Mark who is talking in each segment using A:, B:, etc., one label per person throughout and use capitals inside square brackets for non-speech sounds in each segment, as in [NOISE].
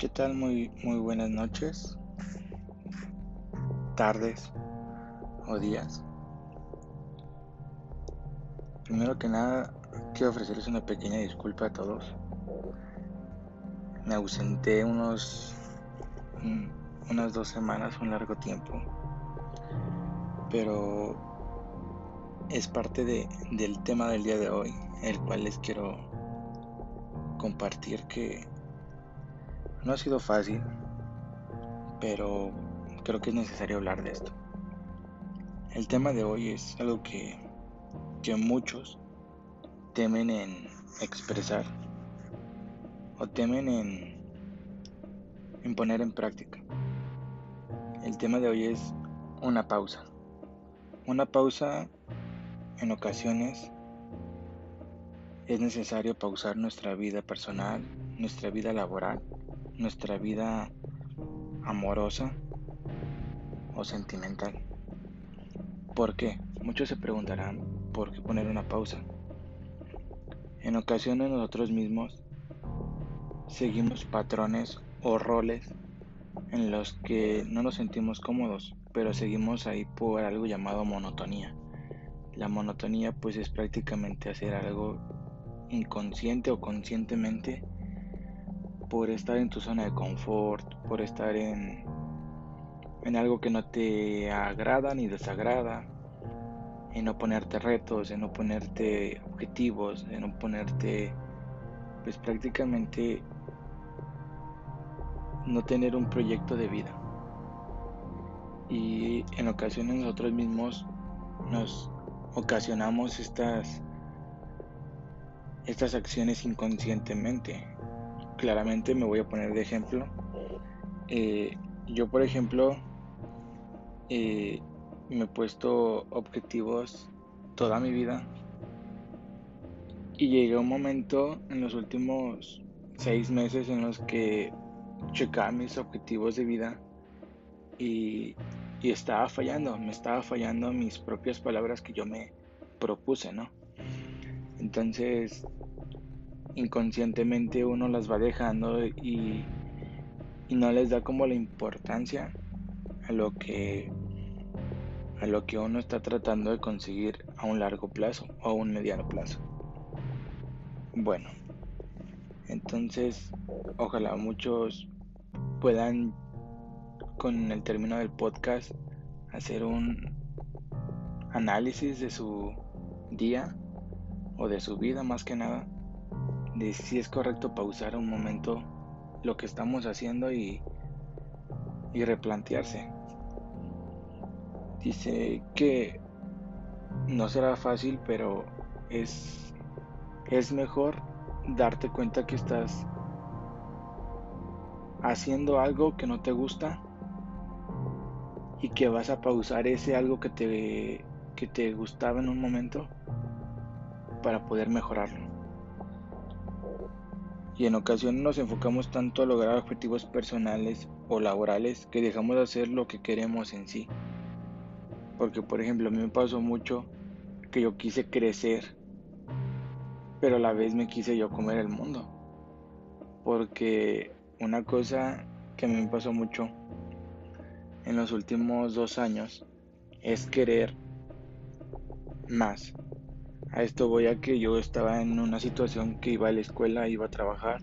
A: ¿Qué tal? Muy, muy buenas noches, tardes o días. Primero que nada, quiero ofrecerles una pequeña disculpa a todos. Me ausenté unos mm, unas dos semanas, un largo tiempo, pero es parte de, del tema del día de hoy, el cual les quiero compartir que no ha sido fácil, pero creo que es necesario hablar de esto. El tema de hoy es algo que, que muchos temen en expresar o temen en, en poner en práctica. El tema de hoy es una pausa. Una pausa en ocasiones es necesario pausar nuestra vida personal, nuestra vida laboral nuestra vida amorosa o sentimental. ¿Por qué? Muchos se preguntarán por qué poner una pausa. En ocasiones nosotros mismos seguimos patrones o roles en los que no nos sentimos cómodos, pero seguimos ahí por algo llamado monotonía. La monotonía pues es prácticamente hacer algo inconsciente o conscientemente por estar en tu zona de confort, por estar en, en algo que no te agrada ni desagrada, en no ponerte retos, en no ponerte objetivos, en no ponerte, pues prácticamente no tener un proyecto de vida. Y en ocasiones nosotros mismos nos ocasionamos estas estas acciones inconscientemente claramente me voy a poner de ejemplo. Eh, yo, por ejemplo, eh, me he puesto objetivos toda mi vida y llegué a un momento en los últimos seis meses en los que checaba mis objetivos de vida y, y estaba fallando, me estaba fallando mis propias palabras que yo me propuse, ¿no? Entonces inconscientemente uno las va dejando y, no les da como la importancia a lo que a lo que uno está tratando de conseguir a un largo plazo o a un mediano plazo. Bueno, entonces ojalá muchos puedan con el término del podcast hacer un análisis de su día o de su vida más que nada de si es correcto pausar un momento lo que estamos haciendo y, y replantearse. Dice que no será fácil, pero es, es mejor darte cuenta que estás haciendo algo que no te gusta y que vas a pausar ese algo que te, que te gustaba en un momento para poder mejorarlo y en ocasiones nos enfocamos tanto a lograr objetivos personales o laborales que dejamos de hacer lo que queremos en sí. Porque por ejemplo a mí me pasó mucho que yo quise crecer, pero a la vez me quise yo comer el mundo. Porque una cosa que a mí me pasó mucho en los últimos dos años es querer más. A esto voy a que yo estaba en una situación que iba a la escuela, iba a trabajar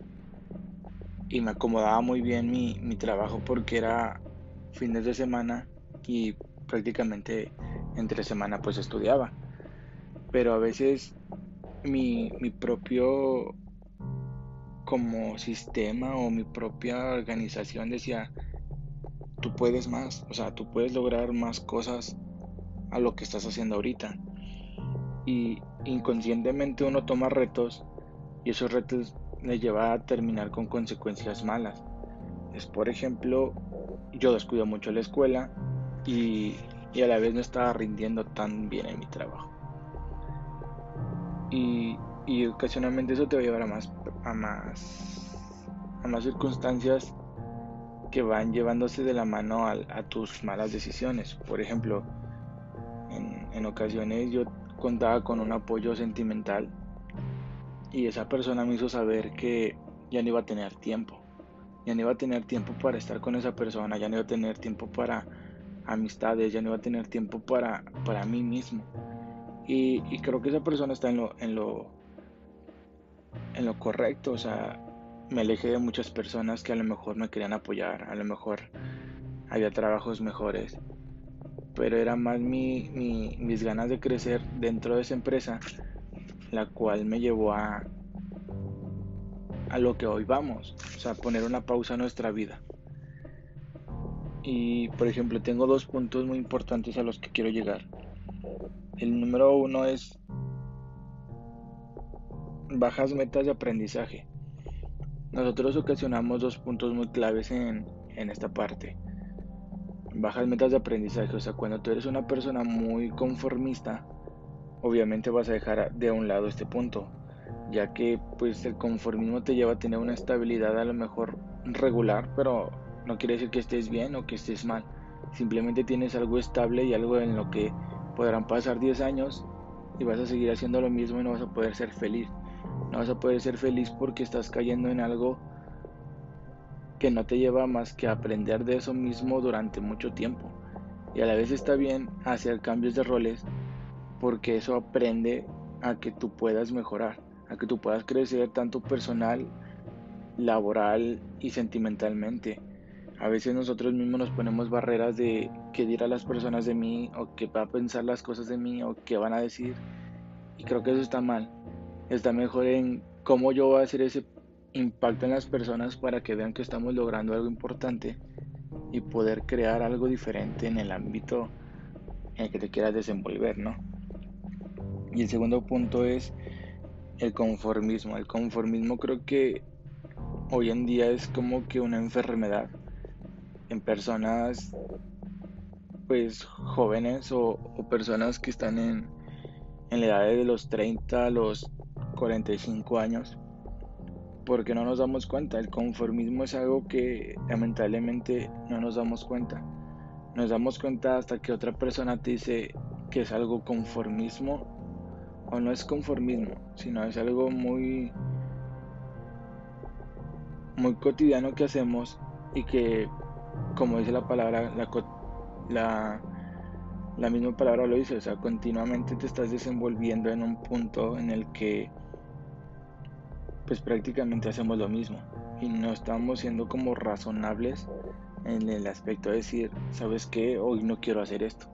A: y me acomodaba muy bien mi, trabajo porque era fines de semana y prácticamente entre semana pues estudiaba. Pero a veces mi, mi propio como sistema o mi propia organización decía, tú puedes más, o sea, tú puedes lograr más cosas a lo que estás haciendo ahorita y inconscientemente uno toma retos y esos retos le lleva a terminar con consecuencias malas. Es por ejemplo, yo descuido mucho la escuela y, a la vez no estaba rindiendo tan bien en mi trabajo. Y, ocasionalmente eso te va a llevar a más, a más, a más circunstancias que van llevándose de la mano a, tus malas decisiones. Por ejemplo, en, en ocasiones yo contaba con un apoyo sentimental y esa persona me hizo saber que ya no iba a tener tiempo ya no iba a tener tiempo para estar con esa persona, ya no iba a tener tiempo para amistades, ya no iba a tener tiempo para, para mí mismo. Y, creo que esa persona está en lo, en lo, en lo correcto, o sea, me alejé de muchas personas que a lo mejor me querían apoyar, a lo mejor había trabajos mejores, pero era más mi, mis ganas de crecer dentro de esa empresa, la cual me llevó a, a lo que hoy vamos, o sea, poner una pausa a nuestra vida. Y por ejemplo, tengo dos puntos muy importantes a los que quiero llegar. El número uno es bajas metas de aprendizaje. Nosotros ocasionamos dos puntos muy claves en, en esta parte. Bajas metas de aprendizaje, o sea, cuando tú eres una persona muy conformista, obviamente vas a dejar de un lado este punto, ya que pues el conformismo te lleva a tener una estabilidad a lo mejor regular, pero no quiere decir que estés bien o que estés mal. Simplemente tienes algo estable y algo en lo que podrán pasar 10 años y vas a seguir haciendo lo mismo y no vas a poder ser feliz. No vas a poder ser feliz porque estás cayendo en algo que no te lleva más que a aprender de eso mismo durante mucho tiempo. Y a la vez está bien hacer cambios de roles porque eso aprende a que tú puedas mejorar, a que tú puedas crecer tanto personal, laboral y sentimentalmente. A veces nosotros mismos nos ponemos barreras de qué dirán las personas de mí o qué va a pensar las cosas de mí o qué van a decir. Y creo que eso está mal. Está mejor en cómo yo voy a hacer ese impacto en las personas para que vean que estamos logrando algo importante y poder crear algo diferente en el ámbito en el que te quieras desenvolver, ¿no? Y el segundo punto es el conformismo. El conformismo creo que hoy en día es como que una enfermedad en personas pues jóvenes o, personas que están en, en la edad de los 30 a los 45 años porque no nos damos cuenta. El conformismo es algo que lamentablemente no nos damos cuenta. Nos damos cuenta hasta que otra persona te dice que es algo conformismo o no es conformismo sino es algo muy muy cotidiano que hacemos y que como dice la palabra, la, la, misma palabra lo dice, o sea, continuamente te estás desenvolviendo en un punto en el que pues prácticamente hacemos lo mismo y no estamos siendo como razonables en el aspecto de decir, ¿sabes qué? Hoy no quiero hacer esto.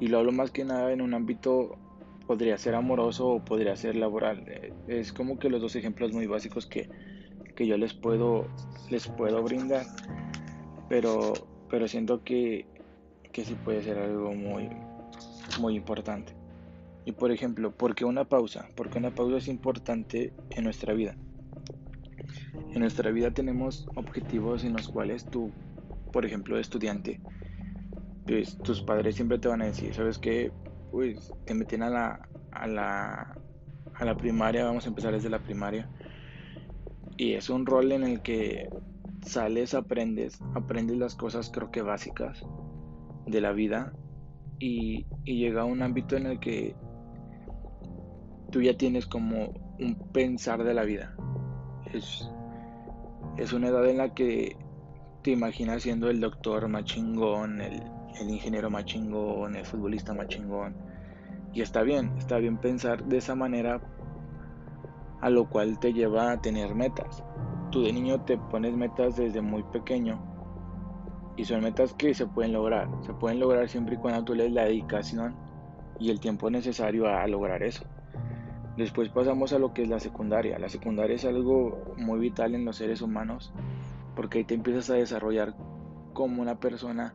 A: Y lo hablo más que nada en un ámbito, podría ser amoroso o podría ser laboral. Eh, es como que los dos ejemplos muy básicos que, que yo les puedo, les puedo brindar pero, pero siento que, que sí puede ser algo muy, muy importante. Y por ejemplo, ¿por qué una pausa? Porque una pausa es importante en nuestra vida. En nuestra vida tenemos objetivos en los cuales tú, por ejemplo, estudiante, pues tus padres siempre te van a decir, ¿sabes qué? Pues te meten a la, a la, a la primaria, vamos a empezar desde la primaria. Y es un rol en el que sales, aprendes, aprendes las cosas creo que básicas de la vida y, llega a un ámbito en el que tú ya tienes como un pensar de la vida. Es, es una edad en la que te imaginas siendo el doctor machingón, el, el ingeniero machingón, el futbolista machingón. Y está bien, está bien pensar de esa manera, a lo cual te lleva a tener metas tú de niño te pones metas desde muy pequeño y son metas que se pueden lograr. Se pueden lograr siempre y cuando tú les la dedicación y el tiempo necesario a, lograr eso. Después pasamos a lo que es la secundaria. La secundaria es algo muy vital en los seres humanos porque ahí te empiezas a desarrollar como una persona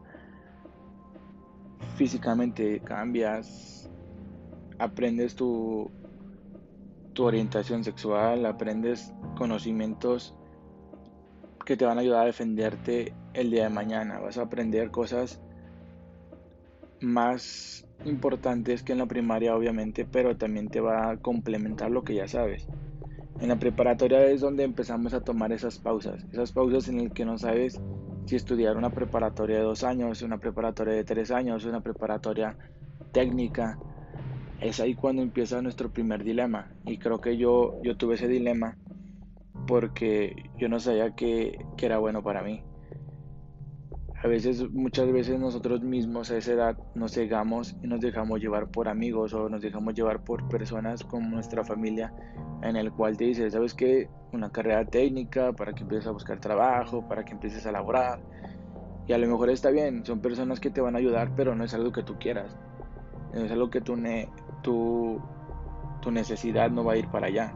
A: físicamente, cambias, aprendes tu, tu orientación sexual, aprendes conocimientos que te van a ayudar a defenderte el día de mañana. Vas a aprender cosas más importantes que en la primaria, obviamente, pero también te va a complementar lo que ya sabes. En la preparatoria es donde empezamos a tomar esas pausas, esas pausas en las que no sabes si estudiar una preparatoria de dos años, una preparatoria de tres años, una preparatoria técnica. Es ahí cuando empieza nuestro primer dilema. Y creo que yo, yo tuve ese dilema porque yo no sabía que, que era bueno para mí. A veces, muchas veces nosotros mismos a esa edad nos cegamos y nos dejamos llevar por amigos o nos dejamos llevar por personas como nuestra familia en el cual te dice, ¿sabes qué? Una carrera técnica para que empieces a buscar trabajo, para que empieces a laborar. Y a lo mejor está bien, son personas que te van a ayudar, pero no es algo que tú quieras. No es algo que tu, tu, tu necesidad no va a ir para allá.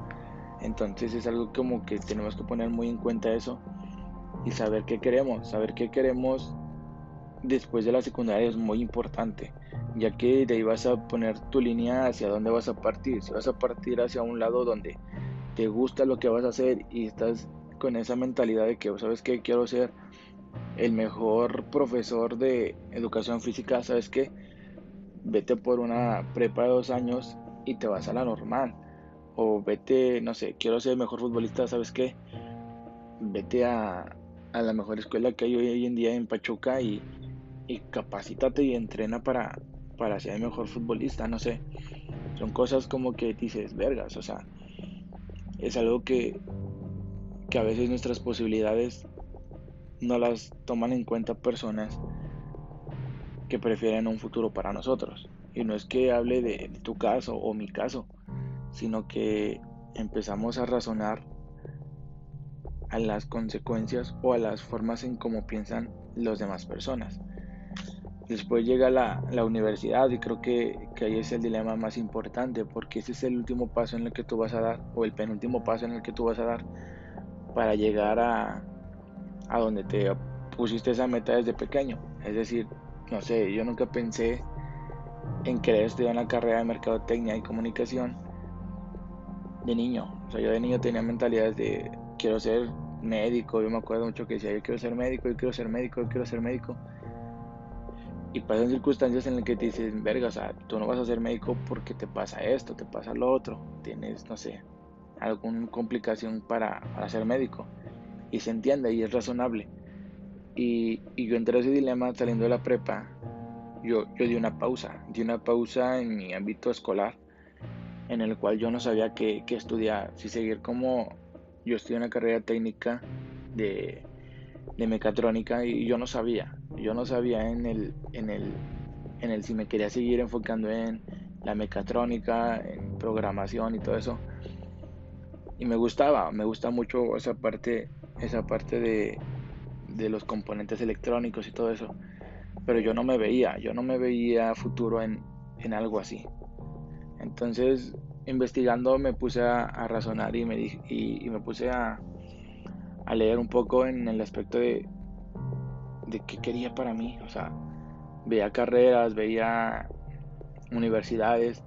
A: Entonces es algo como que tenemos que poner muy en cuenta eso y saber qué queremos. Saber qué queremos después de la secundaria es muy importante, ya que de ahí vas a poner tu línea hacia dónde vas a partir. Si vas a partir hacia un lado donde te gusta lo que vas a hacer y estás con esa mentalidad de que, ¿sabes qué? Quiero ser el mejor profesor de educación física, ¿sabes qué? Vete por una prepa de dos años y te vas a la normal. O vete, no sé, quiero ser el mejor futbolista, ¿sabes qué? Vete a, a la mejor escuela que hay hoy en día en Pachuca y, capacítate y entrena para, para ser el mejor futbolista, no sé. Son cosas como que dices, vergas, o sea, es algo que, que a veces nuestras posibilidades no las toman en cuenta personas que prefieren un futuro para nosotros. Y no es que hable de, tu caso o mi caso, sino que empezamos a razonar a las consecuencias o a las formas en cómo piensan las demás personas. Después llega la, la universidad y creo que, que, ahí es el dilema más importante porque ese es el último paso en el que tú vas a dar o el penúltimo paso en el que tú vas a dar para llegar a, a donde te pusiste esa meta desde pequeño. Es decir, no sé, yo nunca pensé en querer estudiar una carrera de mercadotecnia y comunicación de niño. O sea, yo de niño tenía mentalidades de quiero ser médico. Yo me acuerdo mucho que decía, yo quiero ser médico, yo quiero ser médico, yo quiero ser médico. Y pasan circunstancias en las que te dicen, verga, o sea, tú no vas a ser médico porque te pasa esto, te pasa lo otro. Tienes, no sé, alguna complicación para, para ser médico. Y se entiende y es razonable. Y, y yo entré a ese dilema saliendo de la prepa. Yo, yo di una pausa, di una pausa en mi ámbito escolar, en el cual yo no sabía qué, qué estudiar, si seguir como yo estudié una carrera técnica de, mecatrónica y yo no sabía, yo no sabía en el, en el, en el si me quería seguir enfocando en la mecatrónica, en programación y todo eso. Y me gustaba, me gusta mucho esa parte, esa parte de, de los componentes electrónicos y todo eso. Pero yo no me veía, yo no me veía futuro en, en algo así. Entonces investigando me puse a, razonar y me, y, me puse a, leer un poco en el aspecto de, de qué quería para mí. O sea, veía carreras, veía universidades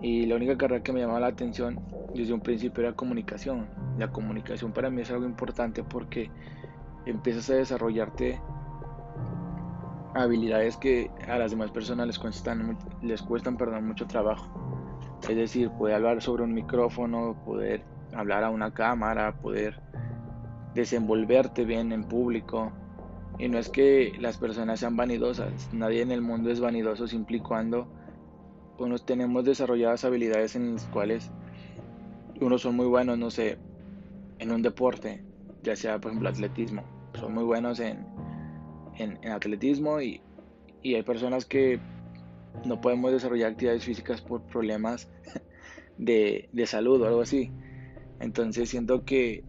A: y la única carrera que me llamaba la atención desde un principio era comunicación. La comunicación para mí es algo importante porque empiezas a desarrollarte habilidades que a las demás personas les cuestan, les cuestan perdón, mucho trabajo. Es decir, poder hablar sobre un micrófono, poder hablar a una cámara, poder desenvolverte bien en público. Y no es que las personas sean vanidosas, nadie en el mundo es vanidoso siempre y cuando unos tenemos desarrolladas habilidades en las cuales unos son muy buenos, no sé, en un deporte, ya sea por ejemplo atletismo, son muy buenos en, en, atletismo y, y hay personas que no podemos desarrollar actividades físicas por problemas [LAUGHS] de, salud o algo así. Entonces siento que,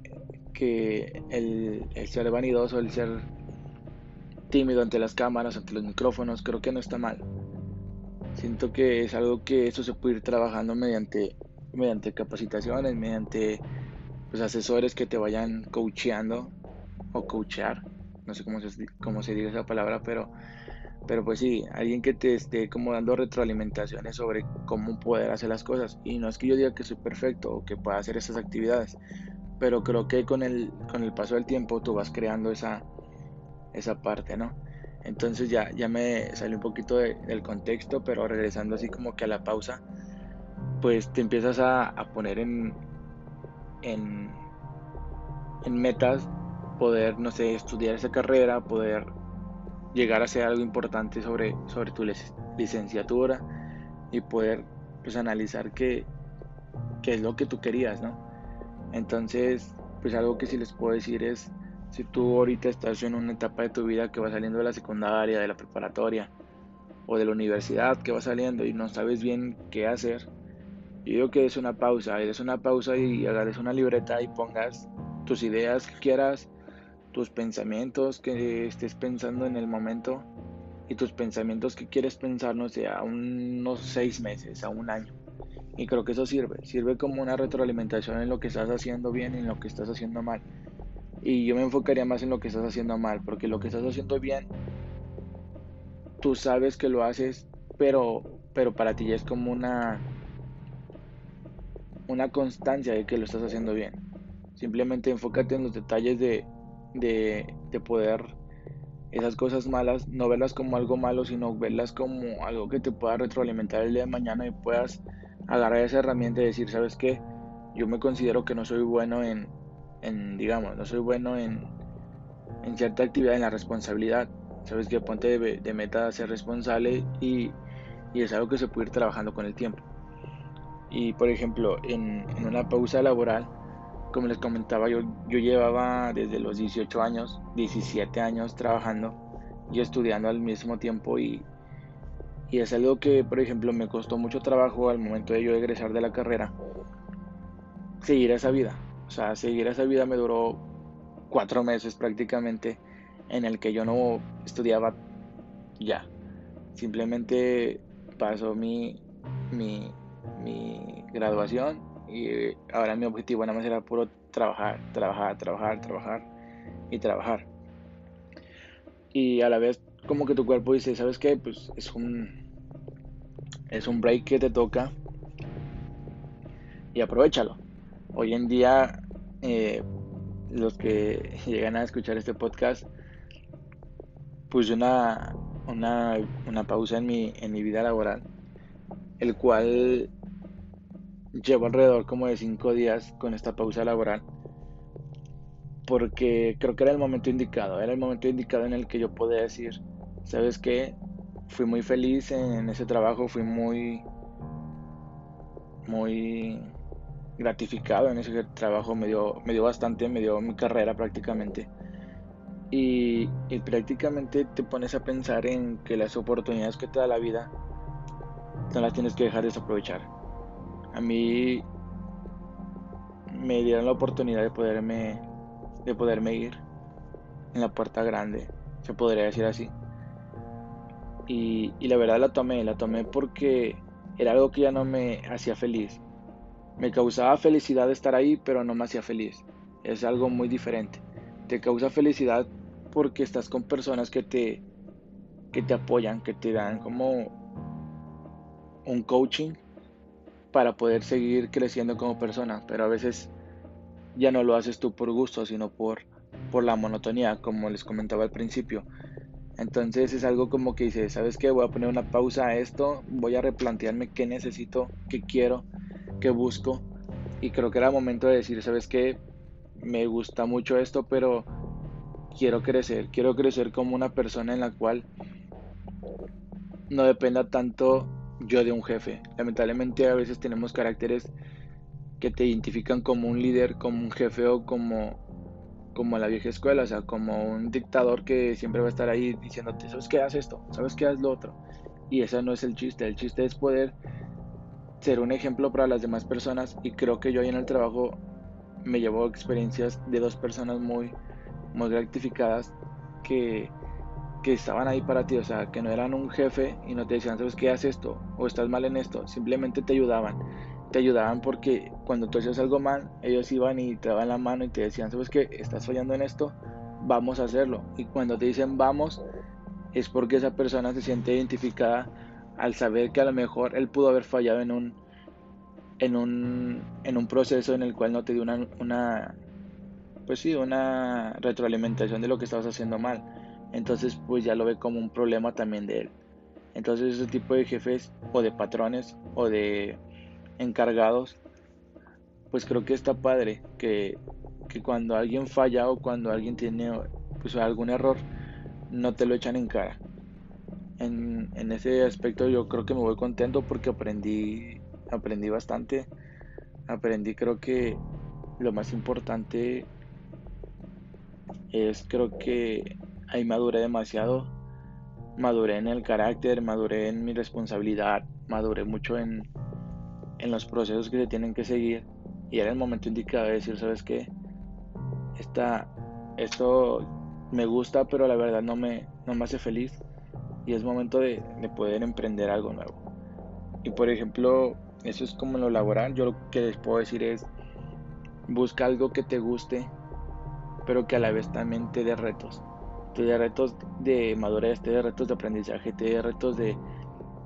A: el, ser vanidoso, el ser tímido ante las cámaras, ante los micrófonos, creo que no está mal. Siento que es algo que eso se puede ir trabajando mediante, mediante capacitaciones, mediante pues, asesores que te vayan coacheando o coachear, no sé cómo se, cómo se dice esa palabra, pero pero pues sí, alguien que te esté como dando retroalimentaciones sobre cómo poder hacer las cosas. Y no es que yo diga que soy perfecto o que pueda hacer esas actividades, pero creo que con el, con el paso del tiempo tú vas creando esa, esa parte, ¿no? Entonces ya, ya me salió un poquito del contexto, pero regresando así como que a la pausa, pues te empiezas a, a poner en, en, en metas, poder, no sé, estudiar esa carrera, poder llegar a ser algo importante sobre, sobre tu licenciatura y poder pues analizar qué, qué es lo que tú querías, ¿no? Entonces pues algo que sí les puedo decir es, si tú ahorita estás en una etapa de tu vida que va saliendo de la secundaria, de la preparatoria o de la universidad que va saliendo y no sabes bien qué hacer, yo digo que es una pausa, es una pausa y agarres una libreta y pongas tus ideas que quieras, tus pensamientos que estés pensando en el momento y tus pensamientos que quieres pensar, no sé, a unos seis meses, a un año. Y creo que eso sirve, sirve como una retroalimentación en lo que estás haciendo bien y en lo que estás haciendo mal. Y yo me enfocaría más en lo que estás haciendo mal, porque lo que estás haciendo bien, tú sabes que lo haces, pero, pero para ti ya es como una, una constancia de que lo estás haciendo bien. Simplemente enfócate en los detalles de, de, de poder esas cosas malas, no verlas como algo malo, sino verlas como algo que te pueda retroalimentar el día de mañana y puedas agarrar esa herramienta y decir, ¿sabes qué? Yo me considero que no soy bueno en, en digamos, no soy bueno en, en cierta actividad, en la responsabilidad. ¿Sabes qué? Ponte de, meta a ser responsable y, y, es algo que se puede ir trabajando con el tiempo. Y por ejemplo, en, en una pausa laboral, como les comentaba, yo, yo llevaba desde los 18 años, 17 años trabajando y estudiando al mismo tiempo y, y es algo que, por ejemplo, me costó mucho trabajo al momento de yo egresar de la carrera. Seguir esa vida. O sea, seguir esa vida me duró cuatro meses prácticamente en el que yo no estudiaba ya. Simplemente pasó mi, mi, mi graduación y ahora mi objetivo nada más era puro trabajar, trabajar, trabajar, trabajar y trabajar. Y a la vez como que tu cuerpo dice, ¿sabes qué? Pues es un es un break que te toca y aprovechalo. Hoy en día, eh, los que [LAUGHS] llegan a escuchar este podcast, puse una, una, una pausa en mi, en mi vida laboral, el cual llevo alrededor como de cinco días con esta pausa laboral porque creo que era el momento indicado, era el momento indicado en el que yo podía decir, ¿sabes qué? fui muy feliz en ese trabajo, fui muy, muy gratificado en ese trabajo, me dio, me dio bastante, me dio mi carrera prácticamente. Y, y, prácticamente te pones a pensar en que las oportunidades que te da la vida no las tienes que dejar desaprovechar. A mí me dieron la oportunidad de poderme, de poderme ir en la puerta grande, se podría decir así. Y, la verdad la tomé, la tomé porque era algo que ya no me hacía feliz. Me causaba felicidad estar ahí, pero no me hacía feliz. Es algo muy diferente. Te causa felicidad porque estás con personas que te, que te apoyan, que te dan como un coaching para poder seguir creciendo como persona. Pero a veces ya no lo haces tú por gusto, sino por, por la monotonía, como les comentaba al principio. Entonces es algo como que dice, ¿sabes qué? Voy a poner una pausa a esto, voy a replantearme qué necesito, qué quiero, qué busco. Y creo que era momento de decir, ¿sabes qué? Me gusta mucho esto, pero quiero crecer, quiero crecer como una persona en la cual no dependa tanto yo de un jefe. Lamentablemente a veces tenemos caracteres que te identifican como un líder, como un jefe o como como la vieja escuela, o sea, como un dictador que siempre va a estar ahí diciéndote, ¿sabes qué? Haz esto, ¿sabes qué? Haz lo otro. Y ese no es el chiste, el chiste es poder ser un ejemplo para las demás personas y creo que yo ahí en el trabajo me llevo experiencias de dos personas muy, muy gratificadas que, que estaban ahí para ti, o sea, que no eran un jefe y no te decían, ¿sabes qué? Haz esto o estás mal en esto, simplemente te ayudaban te ayudaban porque cuando tú hacías algo mal, ellos iban y te daban la mano y te decían, ¿sabes qué? Estás fallando en esto, vamos a hacerlo. Y cuando te dicen vamos, es porque esa persona se siente identificada al saber que a lo mejor él pudo haber fallado en un, en un, en un proceso en el cual no te dio una, una, pues sí, una retroalimentación de lo que estabas haciendo mal. Entonces, pues ya lo ve como un problema también de él. Entonces, ese tipo de jefes o de patrones o de encargados, pues creo que está padre que, cuando alguien falla o cuando alguien tiene pues, algún error, no te lo echan en cara. En, en, ese aspecto yo creo que me voy contento porque aprendí, aprendí bastante. Aprendí creo que lo más importante es creo que ahí maduré demasiado. Maduré en el carácter, maduré en mi responsabilidad, maduré mucho en, en los procesos que se tienen que seguir. Y era el momento indicado de decir, ¿sabes qué? Esta, esto me gusta, pero la verdad no me, no me hace feliz. Y es momento de, de poder emprender algo nuevo. Y por ejemplo, eso es como en lo laboral. Yo lo que les puedo decir es, busca algo que te guste, pero que a la vez también te dé retos. Te dé retos de madurez, te dé retos de aprendizaje, te dé retos de,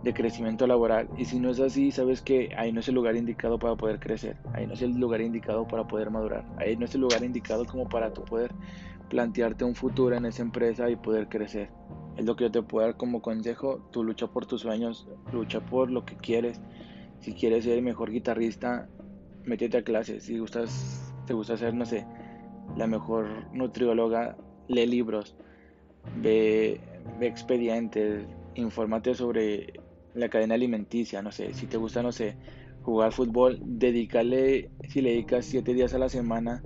A: de crecimiento laboral. Y si no es así, sabes que ahí no es el lugar indicado para poder crecer. Ahí no es el lugar indicado para poder madurar. Ahí no es el lugar indicado como para tú poder plantearte un futuro en esa empresa y poder crecer. Es lo que yo te puedo dar como consejo. Tú lucha por tus sueños, lucha por lo que quieres. Si quieres ser el mejor guitarrista, métete a clases. Si gustas, te gusta ser, no sé, la mejor nutrióloga, lee libros, ve, expedientes, infórmate sobre la cadena alimenticia, no sé, si te gusta, no sé, jugar fútbol, dedícale, si le dedicas 7 días a la semana,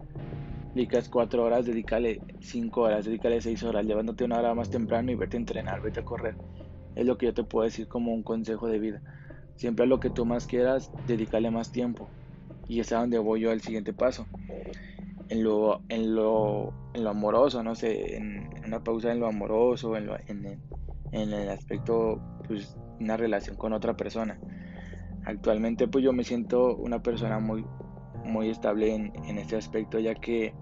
A: dedicas 4 horas, dedícale 5 horas, dedícale 6 horas, levántate una hora más temprano y vete a entrenar, vete a correr. Es lo que yo te puedo decir como un consejo de vida. Siempre a lo que tú más quieras, dedícale más tiempo. Y es a donde voy yo al siguiente paso. En lo, en lo, en lo amoroso, no sé, en, una pausa en lo amoroso, en, en, en el aspecto, pues, una relación con otra persona. Actualmente, pues yo me siento una persona muy, muy estable en, en este aspecto, ya que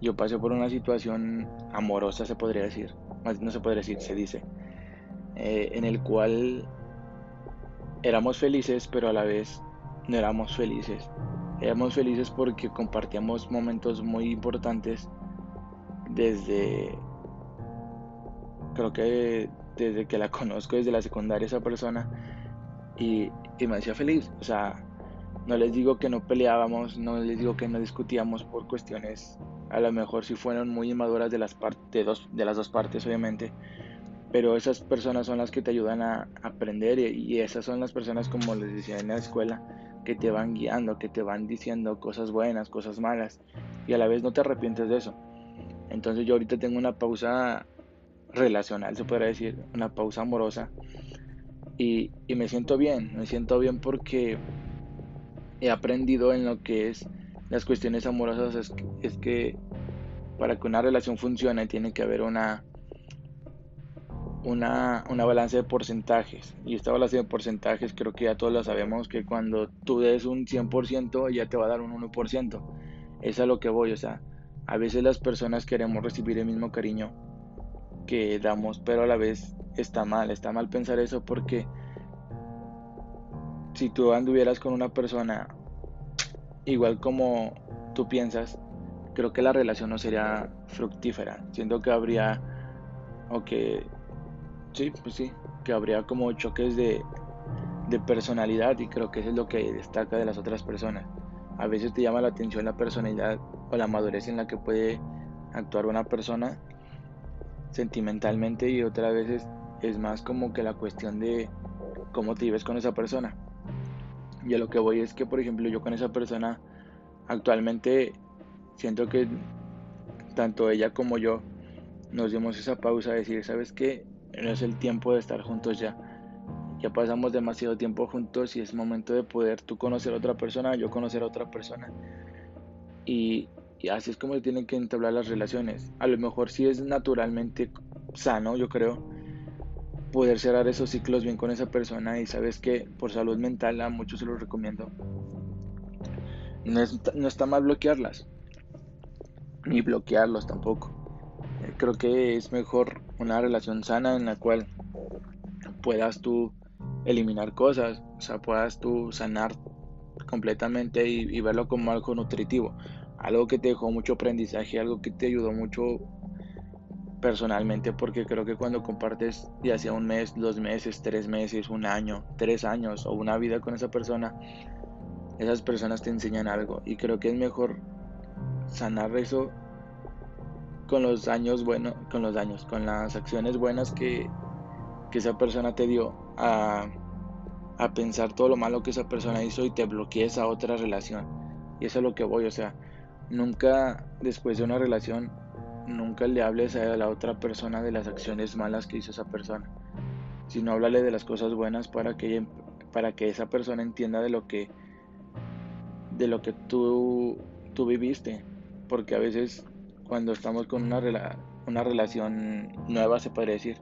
A: yo pasé por una situación amorosa, se podría decir, no se podría decir, se dice, eh, en el cual éramos felices, pero a la vez no éramos felices. Éramos felices porque compartíamos momentos muy importantes desde, creo que desde que la [LAUGHS] conozco, desde la secundaria esa persona, y, y me hacía feliz. O sea, no les digo que no peleábamos, no les digo que no discutíamos por cuestiones, a lo mejor si fueron muy inmaduras de las, de, dos, de las dos partes, obviamente, pero esas personas son las que te ayudan a aprender y, esas son las personas, como les decía en la escuela, que te van guiando, que te van diciendo cosas buenas, cosas malas, y a la vez no te arrepientes de eso. Entonces yo ahorita tengo una pausa relacional, se podría decir, una pausa amorosa, y, me siento bien, me siento bien porque he aprendido en lo que es las cuestiones amorosas, es es que para que una relación funcione tiene que haber una una, una balanza de porcentajes. Y esta balanza de porcentajes creo que ya todos lo sabemos, que cuando tú des un 100% ya te va a dar un 1%. Es a lo que voy, o sea, a veces las personas queremos recibir el mismo cariño que damos, pero a la vez está mal, está mal pensar eso porque si tú anduvieras con una persona igual como tú piensas, creo que la relación no sería fructífera. Siento que habría o que Sí, pues sí, que habría como choques de, personalidad y creo que eso es lo que destaca de las otras personas. A veces te llama la atención la personalidad o la madurez en la que puede actuar una persona sentimentalmente y otras veces es más como que la cuestión de cómo te vives con esa persona. Y a lo que voy es que, por ejemplo, yo con esa persona actualmente siento que tanto ella como yo nos dimos esa pausa de decir, ¿sabes qué? No es el tiempo de estar juntos ya. Ya pasamos demasiado tiempo juntos y es momento de poder tú conocer a otra persona, yo conocer a otra persona. Y, así es como se tienen que entablar las relaciones. A lo mejor si es naturalmente sano, yo creo, poder cerrar esos ciclos bien con esa persona y sabes que por salud mental a muchos se los recomiendo. No, no está mal bloquearlas, ni bloquearlos tampoco. Creo que es mejor una relación sana en la cual puedas tú eliminar cosas, o sea, puedas tú sanar completamente y, verlo como algo nutritivo, algo que te dejó mucho aprendizaje, algo que te ayudó mucho personalmente, porque creo que cuando compartes ya sea un mes, dos meses, tres meses, un año, tres años o una vida con esa persona, esas personas te enseñan algo. Y creo que es mejor sanar eso con los años bueno, con los daños, con las acciones buenas que, esa persona te dio a, pensar todo lo malo que esa persona hizo y te bloquees a otra relación. Y eso es a lo que voy, o sea, nunca después de una relación, nunca le hables a la otra persona de las acciones malas que hizo esa persona, sino háblale de las cosas buenas para que, para que esa persona entienda de lo que, de lo que tú, tú viviste, porque a veces cuando estamos con una, una relación nueva, se podría decir,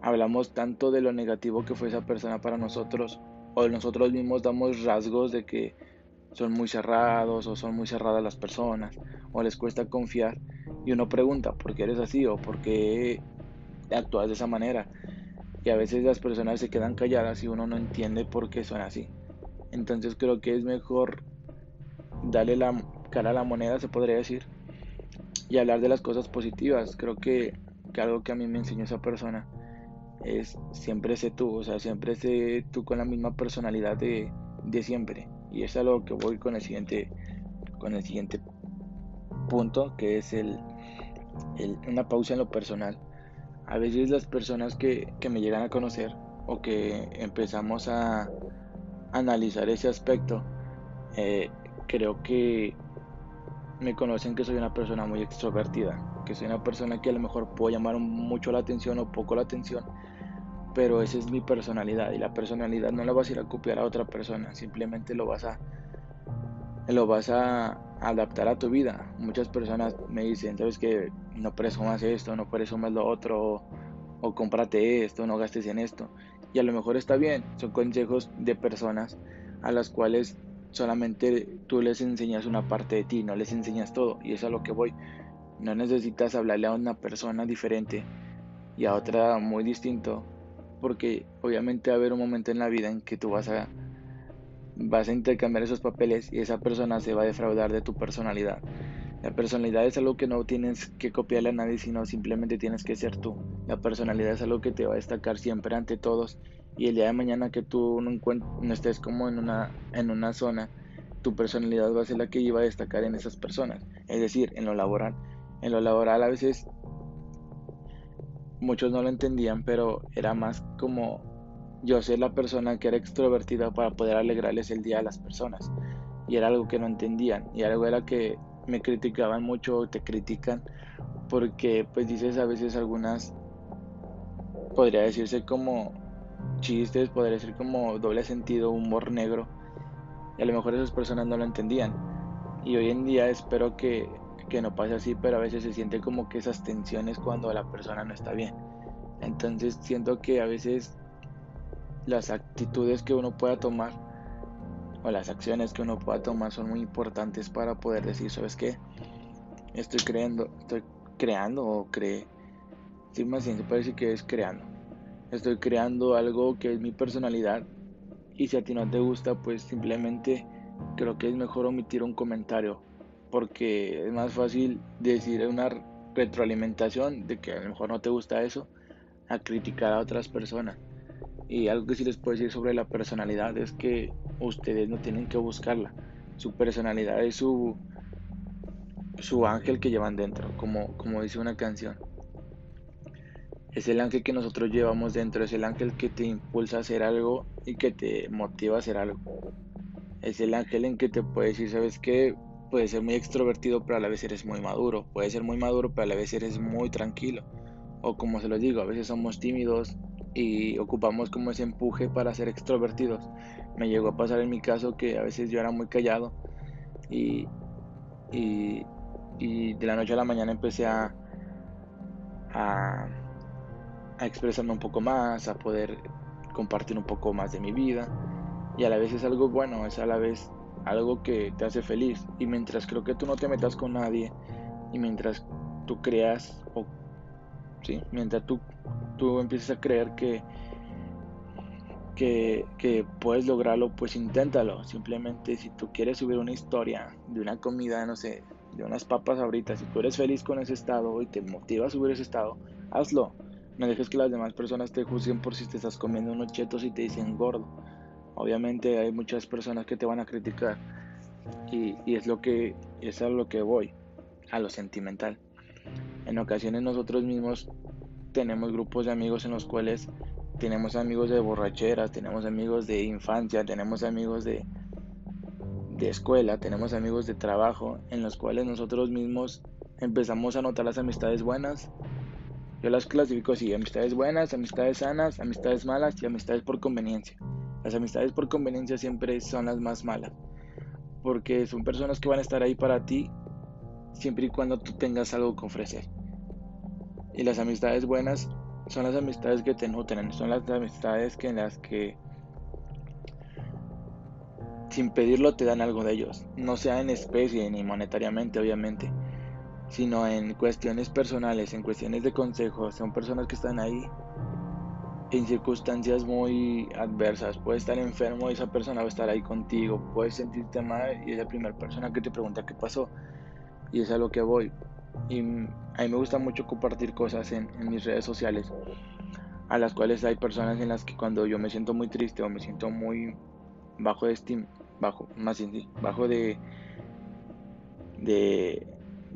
A: hablamos tanto de lo negativo que fue esa persona para nosotros, o nosotros mismos damos rasgos de que son muy cerrados o son muy cerradas las personas, o les cuesta confiar, y uno pregunta, ¿por qué eres así? o ¿por qué actúas de esa manera? Y a veces las personas se quedan calladas y uno no entiende por qué son así. Entonces creo que es mejor darle la cara a la moneda, se podría decir, y hablar de las cosas positivas. Creo que, algo que a mí me enseñó esa persona es siempre sé tú, o sea, siempre sé tú con la misma personalidad de, siempre. Y es algo que voy con el siguiente, con el siguiente punto, que es el, una pausa en lo personal. A veces las personas que, que me llegan a conocer o que empezamos a analizar ese aspecto, eh, creo que me conocen que soy una persona muy extrovertida, que soy una persona que a lo mejor puedo llamar mucho la atención o poco la atención, pero esa es mi personalidad y la personalidad no la vas a ir a copiar a otra persona, simplemente lo vas a lo vas a adaptar a tu vida. Muchas personas me dicen, sabes que no presumas esto, no presumas lo otro, o, cómprate esto, no gastes en esto. Y a lo mejor está bien, son consejos de personas a las cuales solamente tú les enseñas una parte de ti, no les enseñas todo. Y es a lo que voy. No necesitas hablarle a una persona diferente y a otra muy distinto, porque obviamente va a haber un momento en la vida en que tú vas a vas a intercambiar esos papeles y esa persona se va a defraudar de tu personalidad. La personalidad es algo que no tienes que copiarle a nadie, sino simplemente tienes que ser tú. La personalidad es algo que te va a destacar siempre ante todos y el día de mañana que tú no, estés como en una, en una zona, tu personalidad va a ser la que iba a destacar en esas personas. Es decir, en lo laboral. En lo laboral a veces muchos no lo entendían, pero era más como yo ser la persona que era extrovertida para poder alegrarles el día a las personas. Y era algo que no entendían. Y algo era que me criticaban mucho, te critican, porque pues dices a veces algunas, podría decirse como chistes, podría ser como doble sentido, humor negro. Y a lo mejor esas personas no lo entendían. Y hoy en día espero que, que no pase así, pero a veces se siente como que esas tensiones cuando la persona no está bien. Entonces siento que a veces las actitudes que uno pueda tomar o las acciones que uno pueda tomar son muy importantes para poder decir, ¿sabes qué? Estoy creando, estoy creando o cree. Sí, más bien se parece que es creando estoy creando algo que es mi personalidad. Y si a ti no te gusta pues simplemente creo que es mejor omitir un comentario porque es más fácil decir una retroalimentación de que a lo mejor no te gusta eso a criticar a otras personas. Y algo que sí les puedo decir sobre la personalidad es que ustedes no tienen que buscarla. Su personalidad es su su ángel que llevan dentro como, como dice una canción es el ángel que nosotros llevamos dentro, es el ángel que te impulsa a hacer algo y que te motiva a hacer algo. Es el ángel en que te puede decir, ¿sabes qué? Puede ser muy extrovertido, pero a la vez eres muy maduro. Puede ser muy maduro, pero a la vez eres muy tranquilo. O como se lo digo, a veces somos tímidos y ocupamos como ese empuje para ser extrovertidos. Me llegó a pasar en mi caso que a veces yo era muy callado y, y, de la noche a la mañana empecé a, a a expresarme un poco más, a poder compartir un poco más de mi vida. Y a la vez es algo bueno, es a la vez algo que te hace feliz. Y mientras creo que tú no te metas con nadie, y mientras tú creas, o sí, mientras tú, tú empieces a creer que, que, que puedes lograrlo, pues inténtalo. Simplemente si tú quieres subir una historia de una comida, no sé, de unas papas ahorita, si tú eres feliz con ese estado y te motiva a subir ese estado, hazlo no dejes que las demás personas te juzguen por si te estás comiendo unos chetos y te dicen gordo. Obviamente hay muchas personas que te van a criticar y, es lo que es a lo que voy, a lo sentimental. En ocasiones nosotros mismos tenemos grupos de amigos en los cuales tenemos amigos de borracheras, tenemos amigos de infancia, tenemos amigos de de escuela, tenemos amigos de trabajo en los cuales nosotros mismos empezamos a notar las amistades buenas. Yo las clasifico así, amistades buenas, amistades sanas, amistades malas y amistades por conveniencia. Las amistades por conveniencia siempre son las más malas, porque son personas que van a estar ahí para ti siempre y cuando tú tengas algo que ofrecer. Y las amistades buenas son las amistades que te nutren, son las amistades que en las que sin pedirlo te dan algo de ellos, no sea en especie ni monetariamente obviamente, sino en cuestiones personales, en cuestiones de consejos, son personas que están ahí en circunstancias muy adversas, puedes estar enfermo esa persona va a estar ahí contigo, puedes sentirte mal y es la primera persona que te pregunta qué pasó. Y es a lo que voy. Y a mí me gusta mucho compartir cosas en, en mis redes sociales, a las cuales hay personas en las que cuando yo me siento muy triste o me siento muy bajo de estima, bajo, más bien, bajo de, de,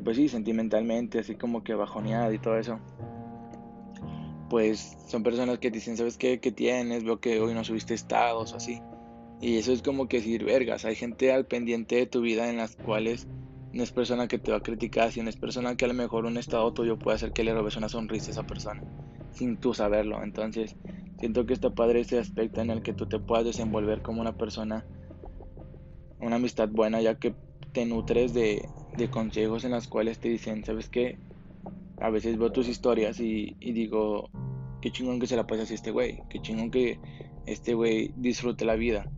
A: pues sí, sentimentalmente, así como que bajoneada y todo eso. Pues son personas que dicen, ¿sabes qué? ¿Qué tienes? Veo que hoy no subiste estados o así. Y eso es como que decir, vergas, hay gente al pendiente de tu vida en las cuales no es persona que te va a criticar, sino es persona que a lo mejor un estado tuyo puede hacer que le robes una sonrisa a esa persona, sin tú saberlo. Entonces, siento que está padre ese aspecto en el que tú te puedas desenvolver como una persona una amistad buena ya que te nutres de, consejos en las cuales te dicen, ¿sabes qué? A veces veo tus historias y, digo, qué chingón que se la pase así este güey, qué chingón que este güey disfrute la vida.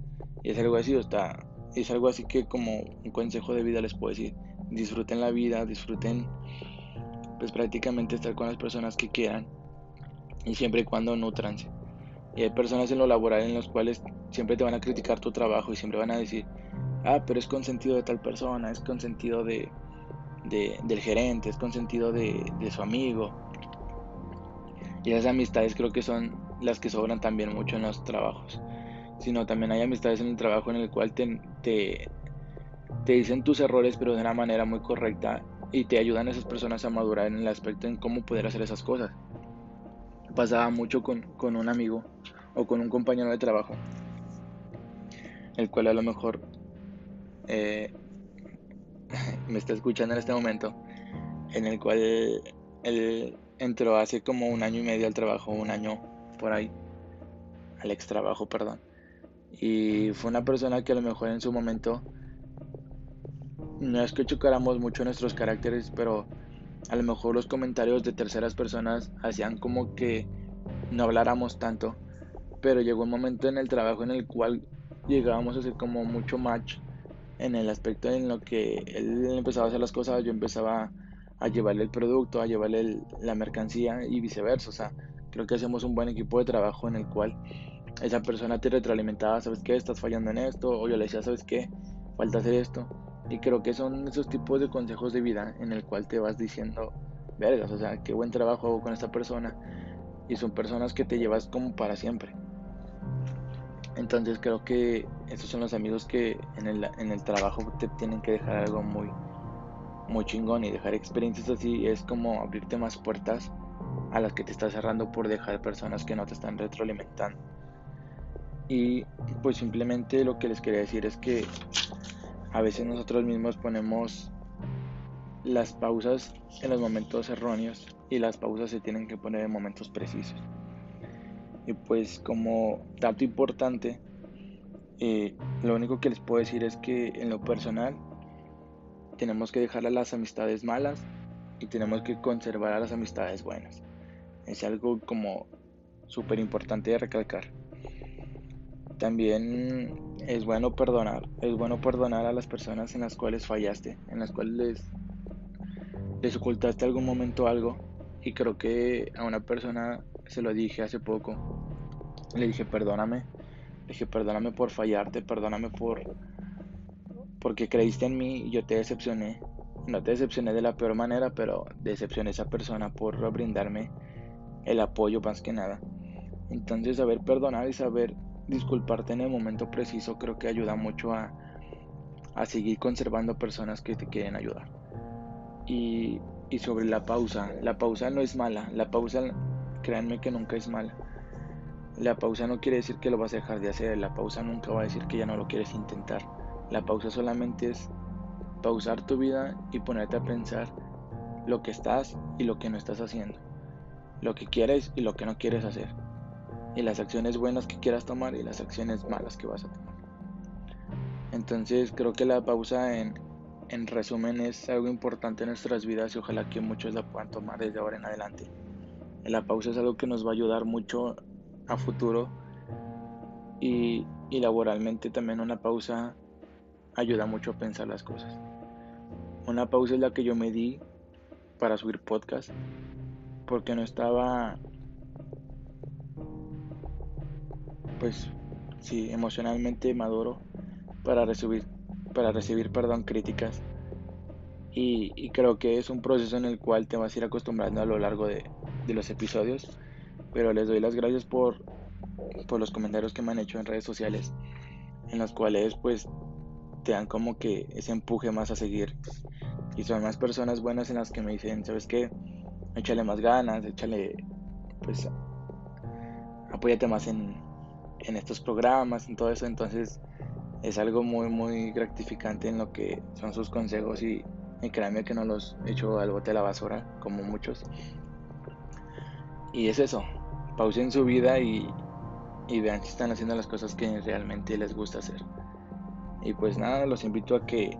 A: Y es algo así, o está, es algo así que como un consejo de vida les puedo decir, disfruten la vida, disfruten pues prácticamente estar con las personas que quieran y siempre y cuando nutranse. Y hay personas en lo laboral en las cuales siempre te van a criticar tu trabajo y siempre van a decir, ah, pero es consentido de tal persona, es consentido de, de del gerente, es consentido de, de su amigo. Y esas amistades creo que son las que sobran también mucho en los trabajos. Sino también hay amistades en el trabajo en el cual te, te, dicen tus errores pero de una manera muy correcta y te ayudan a esas personas a madurar en el aspecto en cómo poder hacer esas cosas. Pasaba mucho con, con un amigo o con un compañero de trabajo, el cual a lo mejor eh, me está escuchando en este momento, en el cual él entró hace como un año y medio al trabajo, un año por ahí, al ex trabajo, perdón. Y fue una persona que a lo mejor en su momento no es que chocáramos mucho nuestros caracteres, pero a lo mejor los comentarios de terceras personas hacían como que no habláramos tanto. Pero llegó un momento en el trabajo en el cual llegábamos a ser como mucho match en el aspecto en lo que él empezaba a hacer las cosas, yo empezaba a llevarle el producto, a llevarle la mercancía y viceversa. O sea, creo que hacemos un buen equipo de trabajo en el cual esa persona te retroalimentaba, ¿sabes qué? Estás fallando en esto, o yo le decía, ¿sabes qué? Falta hacer esto. Y creo que son esos tipos de consejos de vida en el cual te vas diciendo, vergas, o sea, qué buen trabajo hago con esta persona. Y son personas que te llevas como para siempre. Entonces creo que estos son los amigos que en el, en el trabajo te tienen que dejar algo muy, muy chingón y dejar experiencias así es como abrirte más puertas a las que te estás cerrando por dejar personas que no te están retroalimentando. Y pues simplemente lo que les quería decir es que a veces nosotros mismos ponemos las pausas en los momentos erróneos y las pausas se tienen que poner en momentos precisos. Y pues como dato importante, eh, lo único que les puedo decir es que en lo personal tenemos que dejar a las amistades malas y tenemos que conservar a las amistades buenas. Es algo como súper importante de recalcar. También es bueno perdonar, es bueno perdonar a las personas en las cuales fallaste, en las cuales les, les ocultaste algún momento algo. Y creo que a una persona se lo dije hace poco. Le dije, perdóname. Le dije, perdóname por fallarte, perdóname por... Porque creíste en mí y yo te decepcioné. No te decepcioné de la peor manera, pero decepcioné a esa persona por brindarme el apoyo más que nada. Entonces saber perdonar y saber disculparte en el momento preciso creo que ayuda mucho a, a seguir conservando personas que te quieren ayudar. Y, y sobre la pausa, la pausa no es mala, la pausa créanme que nunca es mala. La pausa no quiere decir que lo vas a dejar de hacer, la pausa nunca va a decir que ya no lo quieres intentar. La pausa solamente es pausar tu vida y ponerte a pensar lo que estás y lo que no estás haciendo, lo que quieres y lo que no quieres hacer, y las acciones buenas que quieras tomar y las acciones malas que vas a tomar. Entonces creo que la pausa en, en resumen es algo importante en nuestras vidas y ojalá que muchos la puedan tomar desde ahora en adelante. La pausa es algo que nos va a ayudar mucho a futuro y, y laboralmente también una pausa ayuda mucho a pensar las cosas. Una pausa es la que yo me di para subir podcast porque no estaba pues sí emocionalmente maduro para recibir para recibir perdón críticas y, creo que es un proceso en el cual te vas a ir acostumbrando a lo largo de, de los episodios pero les doy las gracias por por los comentarios que me han hecho en redes sociales en los cuales pues te dan como que ese empuje más a seguir y son más personas buenas en las que me dicen, ¿sabes qué? Échale más ganas, échale, pues, apóyate más en, en estos programas, en todo eso. Entonces, es algo muy, muy gratificante en lo que son sus consejos y, y créanme que no los echo al bote de la basura, como muchos. Y es eso, pausen su vida y, vean si están haciendo las cosas que realmente les gusta hacer. Y pues nada, los invito a que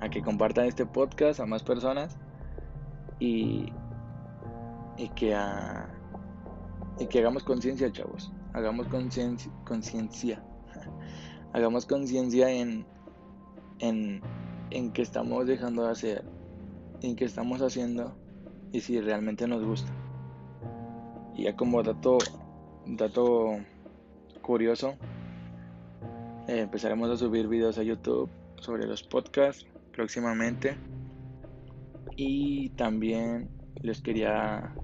A: a que compartan este podcast a más personas y, y que y que hagamos conciencia, chavos. Hagamos conciencia. [LAUGHS] hagamos conciencia en, en, en qué estamos dejando de hacer, en qué estamos haciendo y si realmente nos gusta. Y ya como dato, dato curioso, eh, empezaremos a subir videos a YouTube sobre los podcasts próximamente. Y también les quería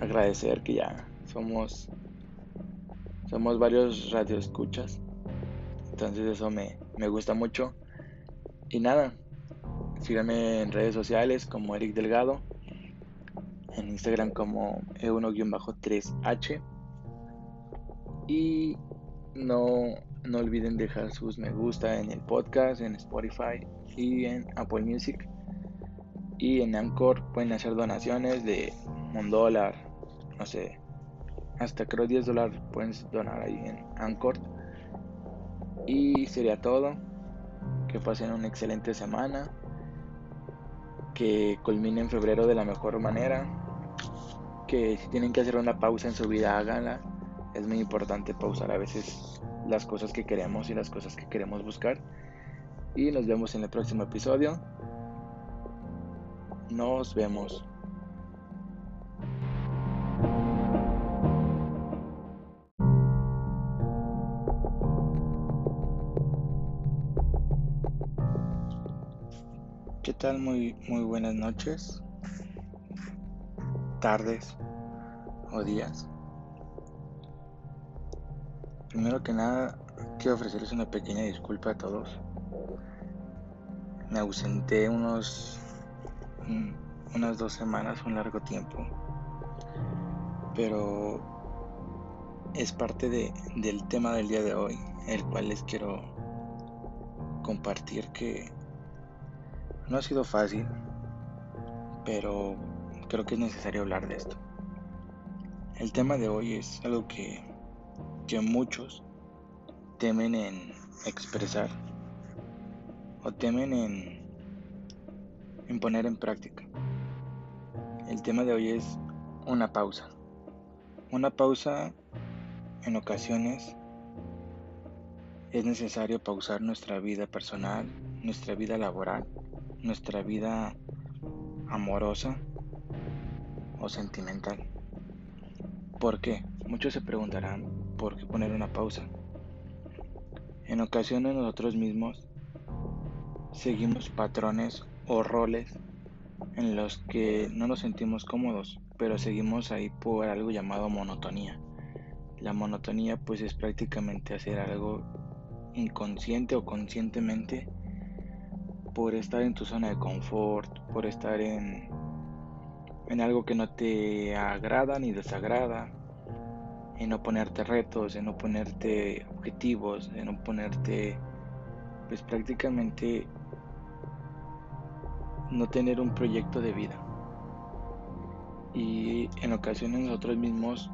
A: agradecer que ya somos somos varios radioescuchas. Entonces eso me, me gusta mucho. Y nada, síganme en redes sociales como Eric Delgado, en Instagram como E1-3H. Y no, no olviden dejar sus me gusta en el podcast, en Spotify y en Apple Music. Y en Anchor pueden hacer donaciones de un dólar, no sé, hasta creo 10 dólares pueden donar ahí en Anchor. Y sería todo. Que pasen una excelente semana. Que culmine en febrero de la mejor manera. Que si tienen que hacer una pausa en su vida, háganla. Es muy importante pausar a veces las cosas que queremos y las cosas que queremos buscar y nos vemos en el próximo episodio. Nos vemos. ¿Qué tal? Muy, muy buenas noches, tardes o días. Primero que nada, quiero ofrecerles una pequeña disculpa a todos me ausenté unos mm, unas dos semanas, un largo tiempo, pero es parte de, del tema del día de hoy, el cual les quiero compartir que no ha sido fácil, pero creo que es necesario hablar de esto. El tema de hoy es algo que, que muchos temen en expresar o temen en, en poner en práctica. El tema de hoy es una pausa. Una pausa en ocasiones es necesario pausar nuestra vida personal, nuestra vida laboral, nuestra vida amorosa o sentimental. ¿Por qué? Muchos se preguntarán por qué poner una pausa. En ocasiones nosotros mismos seguimos patrones o roles en los que no nos sentimos cómodos, pero seguimos ahí por algo llamado monotonía. La monotonía pues es prácticamente hacer algo inconsciente o conscientemente por estar en tu zona de confort, por estar en, en algo que no te agrada ni desagrada, en no ponerte retos, en no ponerte objetivos, en no ponerte pues prácticamente no tener un proyecto de vida. Y en ocasiones nosotros mismos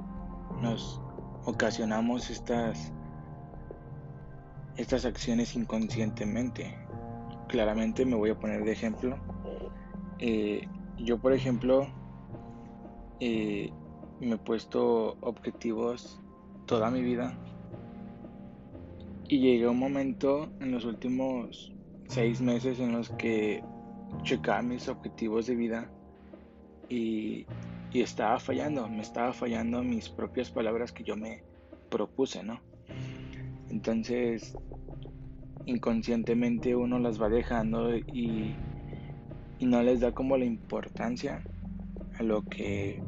A: nos ocasionamos estas estas acciones inconscientemente. Claramente me voy a poner de ejemplo. Eh, yo, por ejemplo, eh, me he puesto objetivos toda mi vida y llegué a un momento en los últimos seis meses en los que checaba mis objetivos de vida y, y estaba fallando, me estaba fallando mis propias palabras que yo me propuse, ¿no? Entonces, inconscientemente uno las va dejando y, y no les da como la importancia a lo que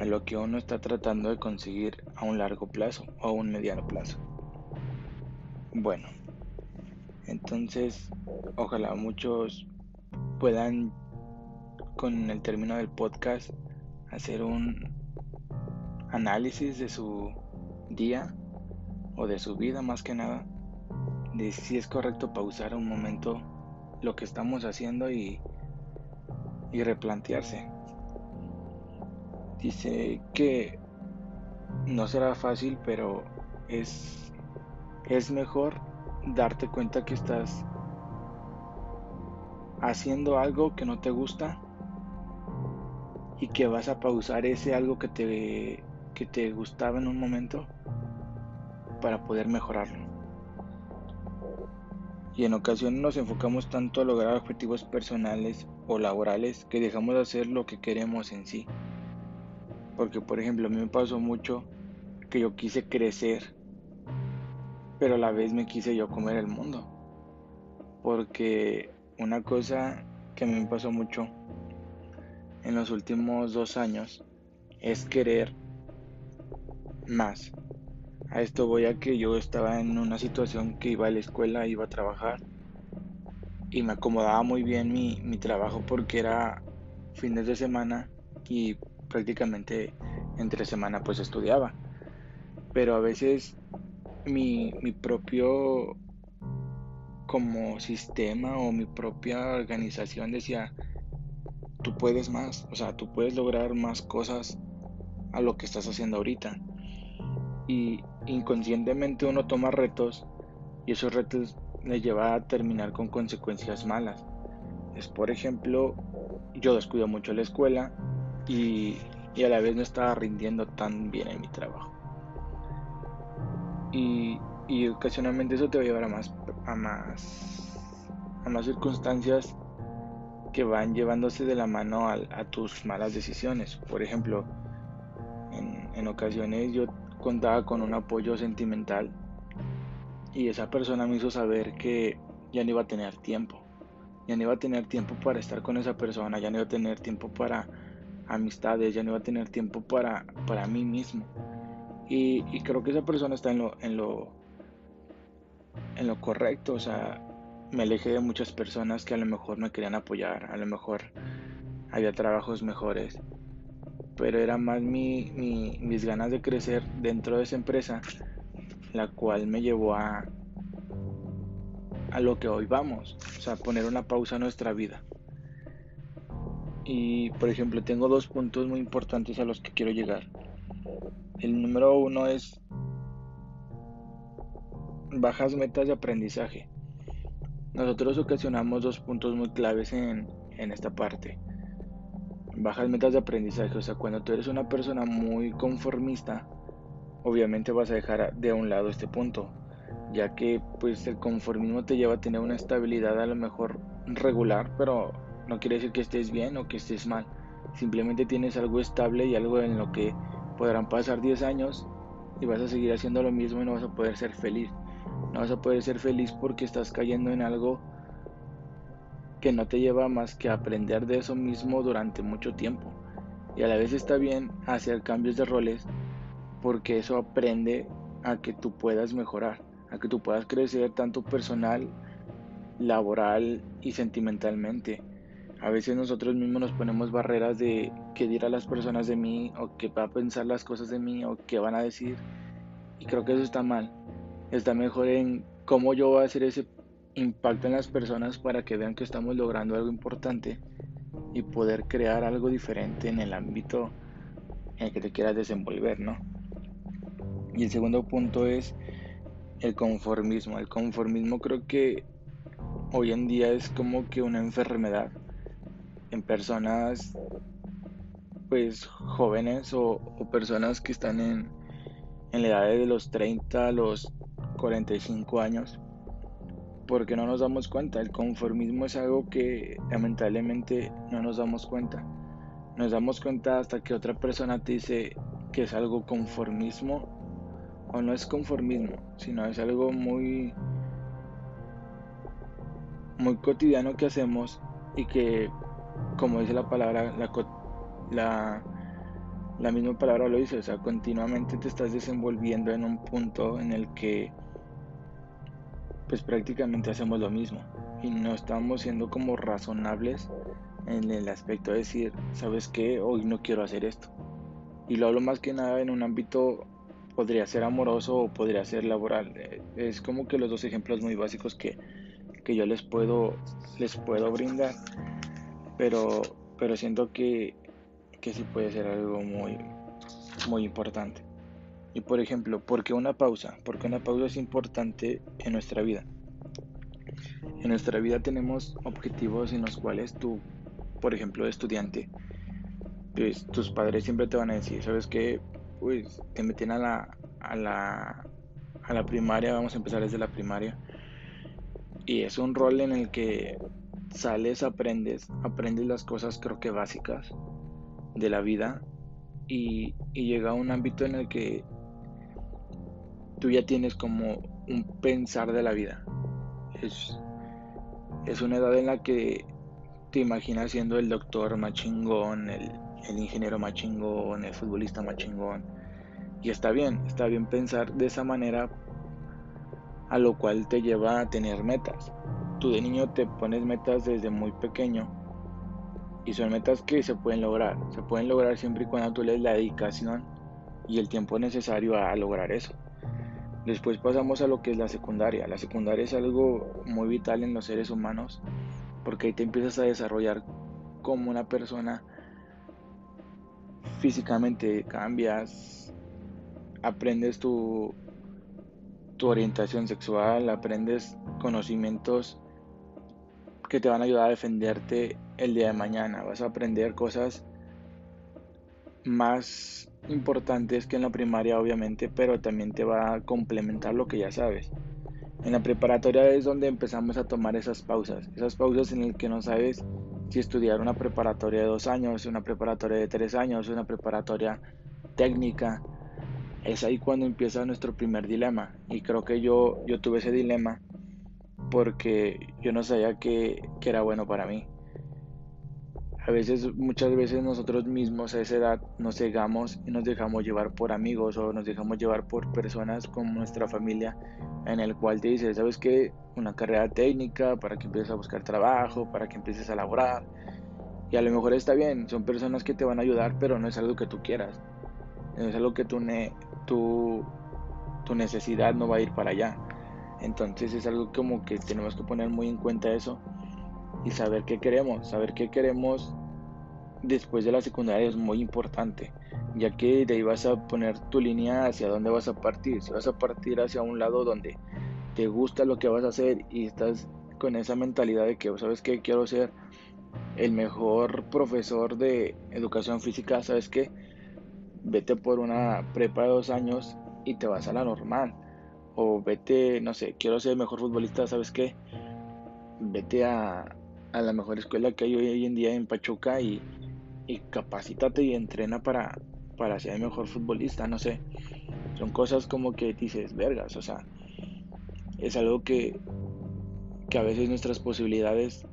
A: a lo que uno está tratando de conseguir a un largo plazo o a un mediano plazo. Bueno, entonces ojalá muchos puedan con el término del podcast hacer un análisis de su día o de su vida más que nada, de si es correcto pausar un momento lo que estamos haciendo y, y replantearse. Dice que no será fácil, pero es, es mejor darte cuenta que estás haciendo algo que no te gusta y que vas a pausar ese algo que te, que te gustaba en un momento para poder mejorarlo. Y en ocasiones nos enfocamos tanto a lograr objetivos personales o laborales que dejamos de hacer lo que queremos en sí. Porque por ejemplo a mí me pasó mucho que yo quise crecer, pero a la vez me quise yo comer el mundo. Porque una cosa que a mí me pasó mucho en los últimos dos años es querer más. A esto voy a que yo estaba en una situación que iba a la escuela, iba a trabajar y me acomodaba muy bien mi, mi trabajo porque era fines de semana y prácticamente entre semana pues estudiaba. Pero a veces mi, mi propio como sistema o mi propia organización decía, tú puedes más, o sea, tú puedes lograr más cosas a lo que estás haciendo ahorita. Y inconscientemente uno toma retos y esos retos le lleva a terminar con consecuencias malas. Es por ejemplo, yo descuido mucho la escuela y, a la vez no estaba rindiendo tan bien en mi trabajo. Y, ocasionalmente eso te va a llevar a más, a más, a más circunstancias que van llevándose de la mano a, tus malas decisiones. Por ejemplo, en, en ocasiones yo contaba con un apoyo sentimental y esa persona me hizo saber que ya no iba a tener tiempo. Ya no iba a tener tiempo para estar con esa persona, ya no iba a tener tiempo para amistades, ya no iba a tener tiempo para, para mí mismo. Y, creo que esa persona está en lo, en lo, en lo correcto. O sea, me alejé de muchas personas que a lo mejor me querían apoyar, a lo mejor había trabajos mejores. Pero era más mi, mis ganas de crecer dentro de esa empresa, la cual me llevó a, a lo que hoy vamos. O sea, poner una pausa a nuestra vida. Y por ejemplo, tengo dos puntos muy importantes a los que quiero llegar. El número uno es bajas metas de aprendizaje. Nosotros ocasionamos dos puntos muy claves en, en esta parte. Bajas metas de aprendizaje, o sea, cuando tú eres una persona muy conformista, obviamente vas a dejar de un lado este punto, ya que pues el conformismo te lleva a tener una estabilidad a lo mejor regular, pero no quiere decir que estés bien o que estés mal. Simplemente tienes algo estable y algo en lo que podrán pasar 10 años y vas a seguir haciendo lo mismo y no vas a poder ser feliz. No vas a poder ser feliz porque estás cayendo en algo que no te lleva más que a aprender de eso mismo durante mucho tiempo. Y a la vez está bien hacer cambios de roles porque eso aprende a que tú puedas mejorar, a que tú puedas crecer tanto personal, laboral y sentimentalmente. A veces nosotros mismos nos ponemos barreras de qué dirán las personas de mí o qué va a pensar las cosas de mí o qué van a decir. Y creo que eso está mal. Está mejor en cómo yo voy a ser ese impacto en las personas para que vean que estamos logrando algo importante y poder crear algo diferente en el ámbito en el que te quieras desenvolver, ¿no? Y el segundo punto es el conformismo. El conformismo creo que hoy en día es como que una enfermedad en personas pues jóvenes o, personas que están en, en la edad de los 30 a los 45 años porque no nos damos cuenta. El conformismo es algo que lamentablemente no nos damos cuenta. Nos damos cuenta hasta que otra persona te dice que es algo conformismo o no es conformismo, sino es algo muy muy cotidiano que hacemos y que como dice la palabra la, la, la misma palabra lo dice, o sea, continuamente te estás desenvolviendo en un punto en el que pues prácticamente hacemos lo mismo y no estamos siendo como razonables en el aspecto de decir, ¿sabes qué? Hoy no quiero hacer esto. Y lo hablo más que nada en un ámbito, podría ser amoroso o podría ser laboral. Es como que los dos ejemplos muy básicos que, que yo les puedo, les puedo brindar. Pero, pero siento que, que sí puede ser algo muy, muy importante. Y por ejemplo, ¿por qué una pausa? Porque una pausa es importante en nuestra vida. En nuestra vida tenemos objetivos en los cuales tú, por ejemplo, estudiante, pues tus padres siempre te van a decir, ¿sabes qué? Pues te meten a la, a la, a la primaria, vamos a empezar desde la primaria. Y es un rol en el que sales, aprendes, aprendes las cosas creo que básicas de la vida y, llega a un ámbito en el que tú ya tienes como un pensar de la vida. Es, es una edad en la que te imaginas siendo el doctor machingón, el, el ingeniero machingón, el futbolista machingón. Y está bien, está bien pensar de esa manera, a lo cual te lleva a tener metas. Tú de niño te pones metas desde muy pequeño y son metas que se pueden lograr. Se pueden lograr siempre y cuando tú le des la dedicación y el tiempo necesario a lograr eso. Después pasamos a lo que es la secundaria. La secundaria es algo muy vital en los seres humanos porque ahí te empiezas a desarrollar como una persona físicamente, cambias, aprendes tu, tu orientación sexual, aprendes conocimientos que te van a ayudar a defenderte el día de mañana. Vas a aprender cosas más importantes que en la primaria obviamente, pero también te va a complementar lo que ya sabes. En la preparatoria es donde empezamos a tomar esas pausas, esas pausas en el que no sabes si estudiar una preparatoria de dos años, una preparatoria de tres años, una preparatoria técnica. Es ahí cuando empieza nuestro primer dilema. Y creo que yo, yo tuve ese dilema porque yo no sabía que, que era bueno para mí a veces, muchas veces nosotros mismos a esa edad nos cegamos y nos dejamos llevar por amigos o nos dejamos llevar por personas como nuestra familia en el cual te dice, ¿sabes qué? Una carrera técnica para que empieces a buscar trabajo, para que empieces a laborar. Y a lo mejor está bien, son personas que te van a ayudar, pero no es algo que tú quieras. No es algo que tu, tu, tu necesidad no va a ir para allá. Entonces es algo como que tenemos que poner muy en cuenta eso y saber qué queremos. Saber qué queremos después de la secundaria es muy importante, ya que de ahí vas a poner tu línea hacia dónde vas a partir. Si vas a partir hacia un lado donde te gusta lo que vas a hacer y estás con esa mentalidad de que, ¿sabes qué? Quiero ser el mejor profesor de educación física, ¿sabes qué? Vete por una prepa de dos años y te vas a la normal. O vete, no sé, quiero ser mejor futbolista, ¿sabes qué? Vete a, a la mejor escuela que hay hoy en día en Pachuca y, y capacítate y entrena para, para ser mejor futbolista, no sé. Son cosas como que dices, vergas, o sea, es algo que, que a veces nuestras posibilidades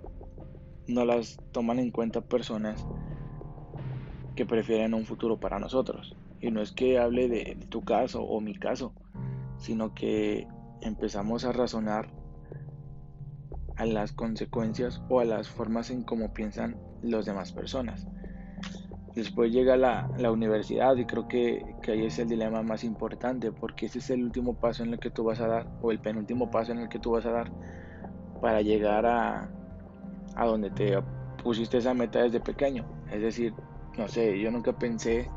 A: no las toman en cuenta personas que prefieren un futuro para nosotros. Y no es que hable de tu caso o mi caso, sino que empezamos a razonar a las consecuencias o a las formas en cómo piensan las demás personas. Después llega la, la universidad y creo que, que, ahí es el dilema más importante porque ese es el último paso en el que tú vas a dar o el penúltimo paso en el que tú vas a dar para llegar a, a donde te pusiste esa meta desde pequeño. Es decir, no sé, yo nunca pensé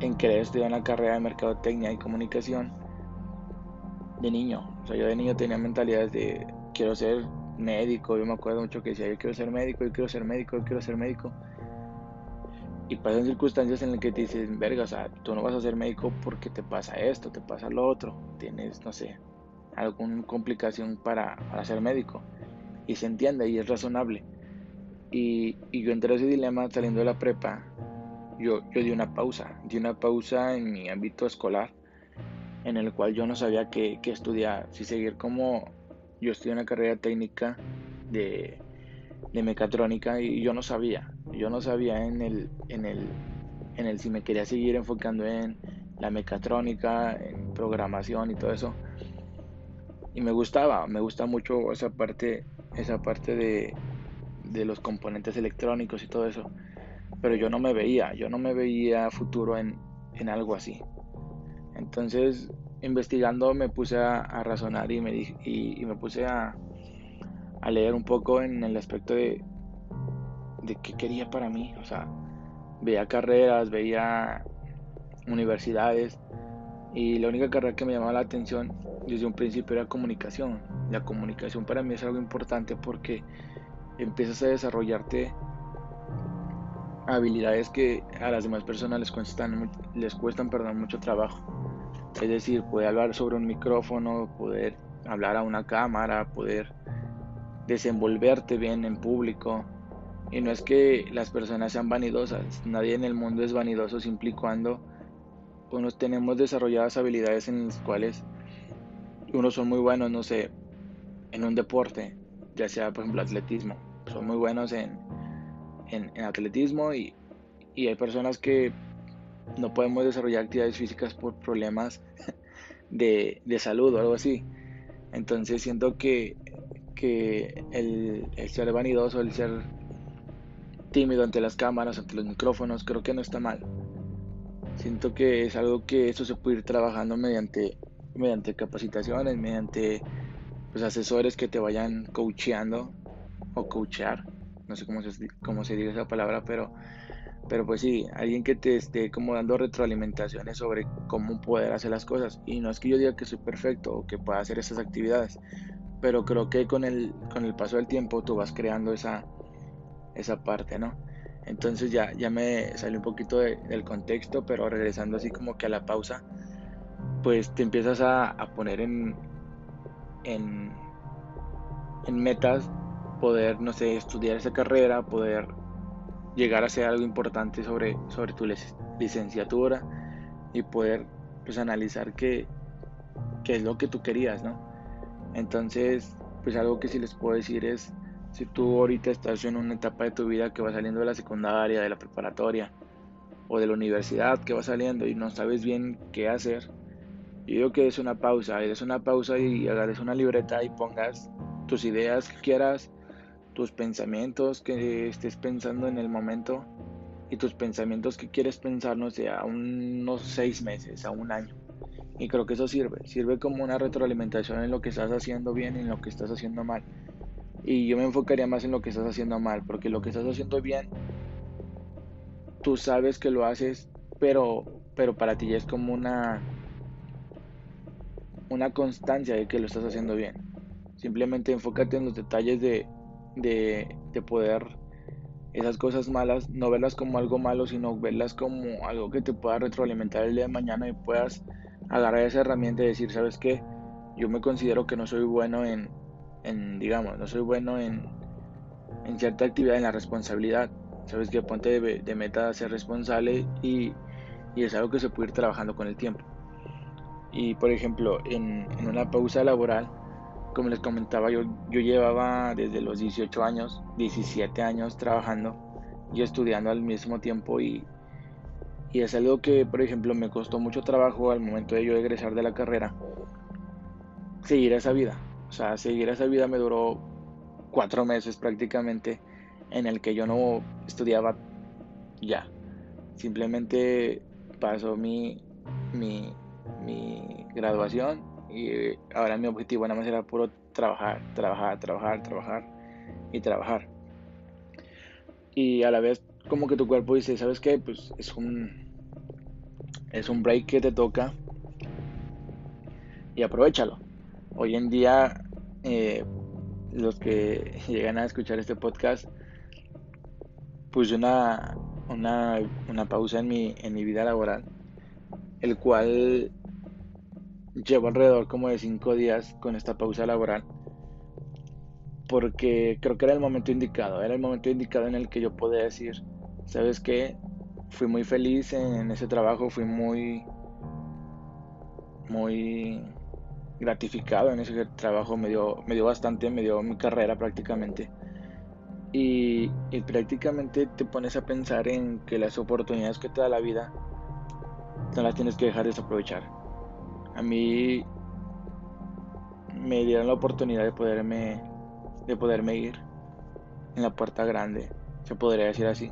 A: en querer estudiar una carrera de mercadotecnia y comunicación de niño. O sea, yo de niño tenía mentalidades de quiero ser médico. Yo me acuerdo mucho que decía, yo quiero ser médico, yo quiero ser médico, yo quiero ser médico. Y pasan circunstancias en las que te dicen, verga, o sea, tú no vas a ser médico porque te pasa esto, te pasa lo otro. Tienes, no sé, alguna complicación para, para ser médico. Y se entiende y es razonable. Y, y yo entré a ese dilema saliendo de la prepa. Yo, yo di una pausa, di una pausa en mi ámbito escolar, en el cual yo no sabía qué, qué estudiar, si seguir como yo estudié una carrera técnica de, de mecatrónica y yo no sabía, yo no sabía en el, en el, en el si me quería seguir enfocando en la mecatrónica, en programación y todo eso. Y me gustaba, me gusta mucho esa parte, esa parte de, de los componentes electrónicos y todo eso. Pero yo no me veía, yo no me veía futuro en, en algo así. Entonces, investigando me puse a, razonar y me, y, y me puse a, leer un poco en el aspecto de, de qué quería para mí. O sea, veía carreras, veía universidades y la única carrera que me llamaba la atención desde un principio era comunicación. La comunicación para mí es algo importante porque empiezas a desarrollarte habilidades que a las demás personas les cuestan, les cuestan perdón, mucho trabajo. Es decir, poder hablar sobre un micrófono, poder hablar a una cámara, poder desenvolverte bien en público. Y no es que las personas sean vanidosas, nadie en el mundo es vanidoso siempre y cuando unos tenemos desarrolladas habilidades en las cuales unos son muy buenos, no sé, en un deporte, ya sea por ejemplo atletismo, son muy buenos en, en, atletismo y, y hay personas que no podemos desarrollar actividades físicas por problemas [LAUGHS] de, de salud o algo así. Entonces siento que que el, ser vanidoso, el ser tímido ante las cámaras, ante los micrófonos, creo que no está mal. Siento que es algo que eso se puede ir trabajando mediante, mediante capacitaciones, mediante pues, asesores que te vayan coacheando o coachear, no sé cómo se, cómo se dice esa palabra, pero, pero pues sí, alguien que te esté como dando retroalimentaciones sobre cómo poder hacer las cosas. Y no es que yo diga que soy perfecto o que pueda hacer esas actividades, pero creo que con el, con el paso del tiempo tú vas creando esa, esa parte, ¿no? Entonces ya, ya me salió un poquito del contexto, pero regresando así como que a la pausa, pues te empiezas a, poner en, en, en metas, poder, no sé, estudiar esa carrera, poder llegar a ser algo importante sobre, sobre tu licenciatura y poder pues analizar qué, qué es lo que tú querías, ¿no? Entonces, pues algo que sí les puedo decir es, si tú ahorita estás en una etapa de tu vida que va saliendo de la secundaria, de la preparatoria o de la universidad que va saliendo y no sabes bien qué hacer, yo digo que es una pausa, es una pausa y agarres una libreta y pongas tus ideas que quieras, tus pensamientos que estés pensando en el momento y tus pensamientos que quieres pensar, no sé, a unos seis meses, a un año. Y creo que eso sirve, sirve como una retroalimentación en lo que estás haciendo bien y en lo que estás haciendo mal. Y yo me enfocaría más en lo que estás haciendo mal, porque lo que estás haciendo bien, tú sabes que lo haces, pero, pero para ti ya es como una, una constancia de que lo estás haciendo bien. Simplemente enfócate en los detalles de, de, de poder esas cosas malas, no verlas como algo malo, sino verlas como algo que te pueda retroalimentar el día de mañana y puedas agarrar esa herramienta y decir, ¿sabes qué? Yo me considero que no soy bueno en, en digamos, no soy bueno en, en cierta actividad, en la responsabilidad. ¿Sabes qué? Ponte de, meta a ser responsable y, y, es algo que se puede ir trabajando con el tiempo. Y por ejemplo, en, en una pausa laboral, como les comentaba, yo, yo llevaba desde los 18 años, 17 años trabajando y estudiando al mismo tiempo y, y es algo que, por ejemplo, me costó mucho trabajo al momento de yo egresar de la carrera. Seguir esa vida. O sea, seguir esa vida me duró cuatro meses prácticamente en el que yo no estudiaba ya. Simplemente pasó mi, mi, mi graduación y ahora mi objetivo nada más era puro trabajar, trabajar, trabajar, trabajar y trabajar. Y a la vez como que tu cuerpo dice, ¿sabes qué? Pues es un es un break que te toca y aprovechalo. Hoy en día eh, los que [LAUGHS] llegan a escuchar este podcast puse una, una, una pausa en mi, en mi vida laboral, el cual llevo alrededor como de cinco días con esta pausa laboral porque creo que era el momento indicado, era el momento indicado en el que yo podía decir, sabes qué, fui muy feliz en ese trabajo, fui muy, muy gratificado en ese trabajo, me dio, me dio bastante, me dio mi carrera prácticamente. Y, y, prácticamente te pones a pensar en que las oportunidades que te da la vida no las tienes que dejar desaprovechar. A mí me dieron la oportunidad de poderme de poderme ir en la puerta grande, se podría decir así.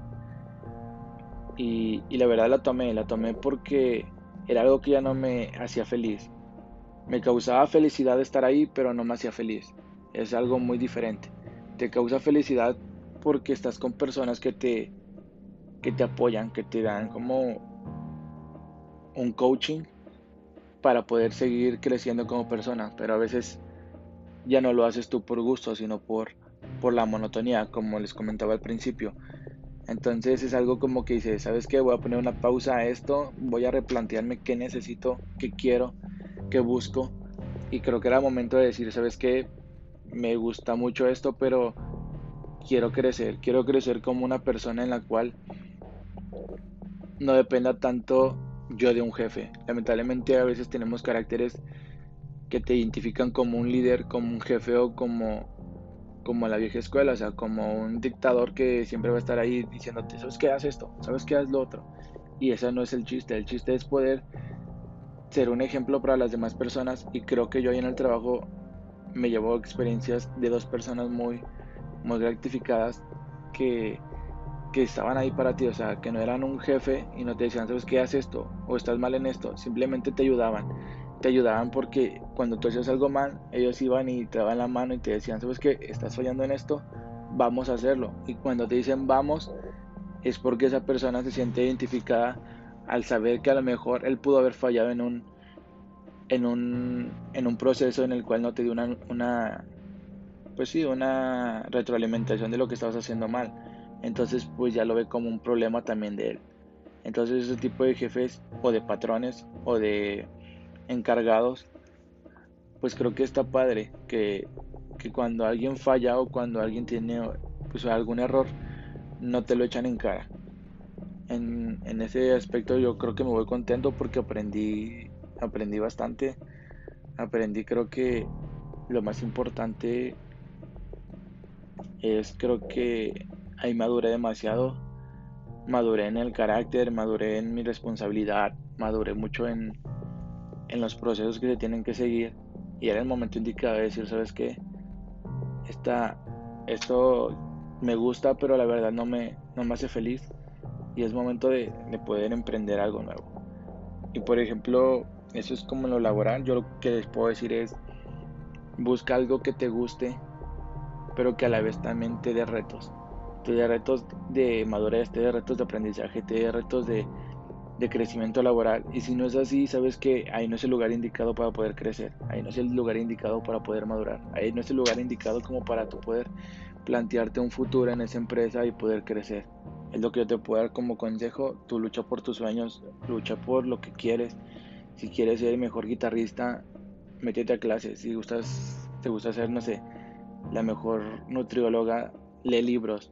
A: Y, la verdad la tomé, la tomé porque era algo que ya no me hacía feliz. Me causaba felicidad estar ahí, pero no me hacía feliz. Es algo muy diferente. Te causa felicidad porque estás con personas que te, que te apoyan, que te dan como un coaching para poder seguir creciendo como persona. Pero a veces ya no lo haces tú por gusto, sino por, por la monotonía, como les comentaba al principio. Entonces es algo como que dice, ¿sabes qué? Voy a poner una pausa a esto, voy a replantearme qué necesito, qué quiero, qué busco. Y creo que era momento de decir, ¿sabes qué? Me gusta mucho esto, pero quiero crecer, quiero crecer como una persona en la cual no dependa tanto yo de un jefe. Lamentablemente a veces tenemos caracteres que te identifican como un líder, como un jefe o como, como la vieja escuela, o sea, como un dictador que siempre va a estar ahí diciéndote, ¿sabes qué haces esto? ¿Sabes qué haces lo otro? Y ese no es el chiste, el chiste es poder ser un ejemplo para las demás personas y creo que yo ahí en el trabajo me llevo experiencias de dos personas muy, muy gratificadas que, que estaban ahí para ti, o sea, que no eran un jefe y no te decían, ¿sabes qué haces esto? O estás mal en esto, simplemente te ayudaban te ayudaban porque cuando tú hacías algo mal, ellos iban y te daban la mano y te decían, ¿sabes qué? Estás fallando en esto, vamos a hacerlo. Y cuando te dicen vamos, es porque esa persona se siente identificada al saber que a lo mejor él pudo haber fallado en un, en un, en un proceso en el cual no te dio una, una, pues sí, una retroalimentación de lo que estabas haciendo mal. Entonces, pues ya lo ve como un problema también de él. Entonces, ese tipo de jefes o de patrones o de encargados, pues creo que está padre que, cuando alguien falla o cuando alguien tiene pues, algún error, no te lo echan en cara. En, en, ese aspecto yo creo que me voy contento porque aprendí, aprendí bastante. Aprendí creo que lo más importante es creo que ahí maduré demasiado. Maduré en el carácter, maduré en mi responsabilidad, maduré mucho en, en los procesos que se tienen que seguir y era el momento indicado de decir, ¿sabes qué? Esta, esto me gusta, pero la verdad no me, no me hace feliz y es momento de, de poder emprender algo nuevo. Y por ejemplo, eso es como en lo laboral, yo lo que les puedo decir es, busca algo que te guste, pero que a la vez también te dé retos. Te dé retos de madurez, te dé retos de aprendizaje, te dé retos de, de crecimiento laboral. Y si no es así, sabes que ahí no es el lugar indicado para poder crecer, ahí no es el lugar indicado para poder madurar, ahí no es el lugar indicado como para tu poder plantearte un futuro en esa empresa y poder crecer. Es lo que yo te puedo dar como consejo, tú lucha por tus sueños, lucha por lo que quieres. Si quieres ser el mejor guitarrista, métete a clases. Si gustas, te gusta ser, no sé, la mejor nutrióloga, lee libros,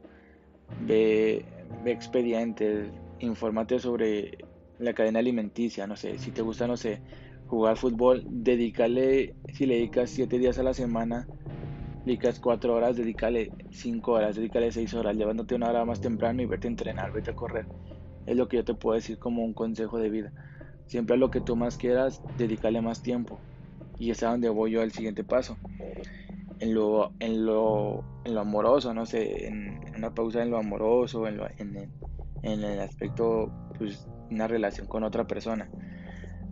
A: ve, ve expedientes, infórmate sobre la cadena alimenticia, no sé, si te gusta, no sé, jugar fútbol, dedícale, si le dedicas 7 días a la semana, dedicas 4 horas, dedícale 5 horas, dedícale 6 horas, llevándote una hora más temprano y vete a entrenar, vete a correr. Es lo que yo te puedo decir como un consejo de vida. Siempre a lo que tú más quieras, dedícale más tiempo. Y es a donde voy yo al siguiente paso. En lo, en lo, en lo amoroso, no sé, en, una pausa en lo amoroso, en, en, en el aspecto pues una relación con otra persona.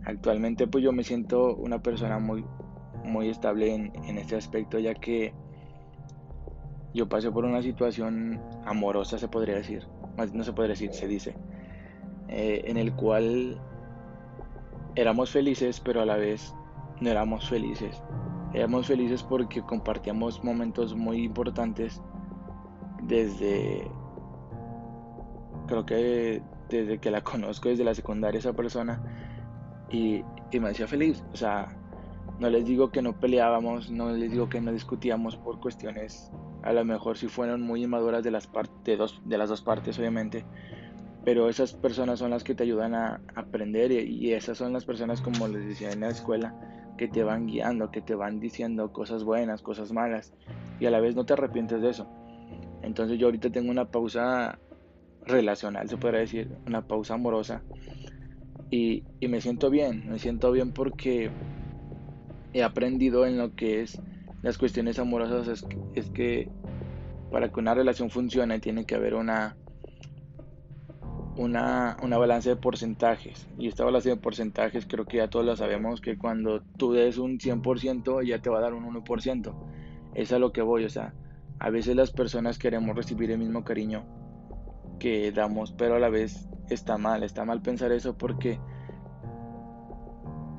A: Actualmente pues yo me siento una persona muy, muy estable en, en este aspecto, ya que yo pasé por una situación amorosa, se podría decir, no se podría decir, se dice, eh, en el cual éramos felices, pero a la vez no éramos felices. Éramos felices porque compartíamos momentos muy importantes desde, creo que desde que la [LAUGHS] conozco, desde la secundaria esa persona, y, y me hacía feliz. O sea, no les digo que no peleábamos, no les digo que no discutíamos por cuestiones, a lo mejor si fueron muy inmaduras de las, de, dos, de las dos partes, obviamente, pero esas personas son las que te ayudan a aprender y, esas son las personas, como les decía en la escuela, que te van guiando, que te van diciendo cosas buenas, cosas malas, y a la vez no te arrepientes de eso. Entonces yo ahorita tengo una pausa relacional, se podría decir, una pausa amorosa, y, y me siento bien, me siento bien porque he aprendido en lo que es las cuestiones amorosas es que, para que una relación funcione tiene que haber una, una, una balanza de porcentajes. Y esta balanza de porcentajes creo que ya todos lo sabemos que cuando tú des un 100% ya te va a dar un 1%. Es a lo que voy, o sea, a veces las personas queremos recibir el mismo cariño que damos, pero a la vez está mal, está mal pensar eso porque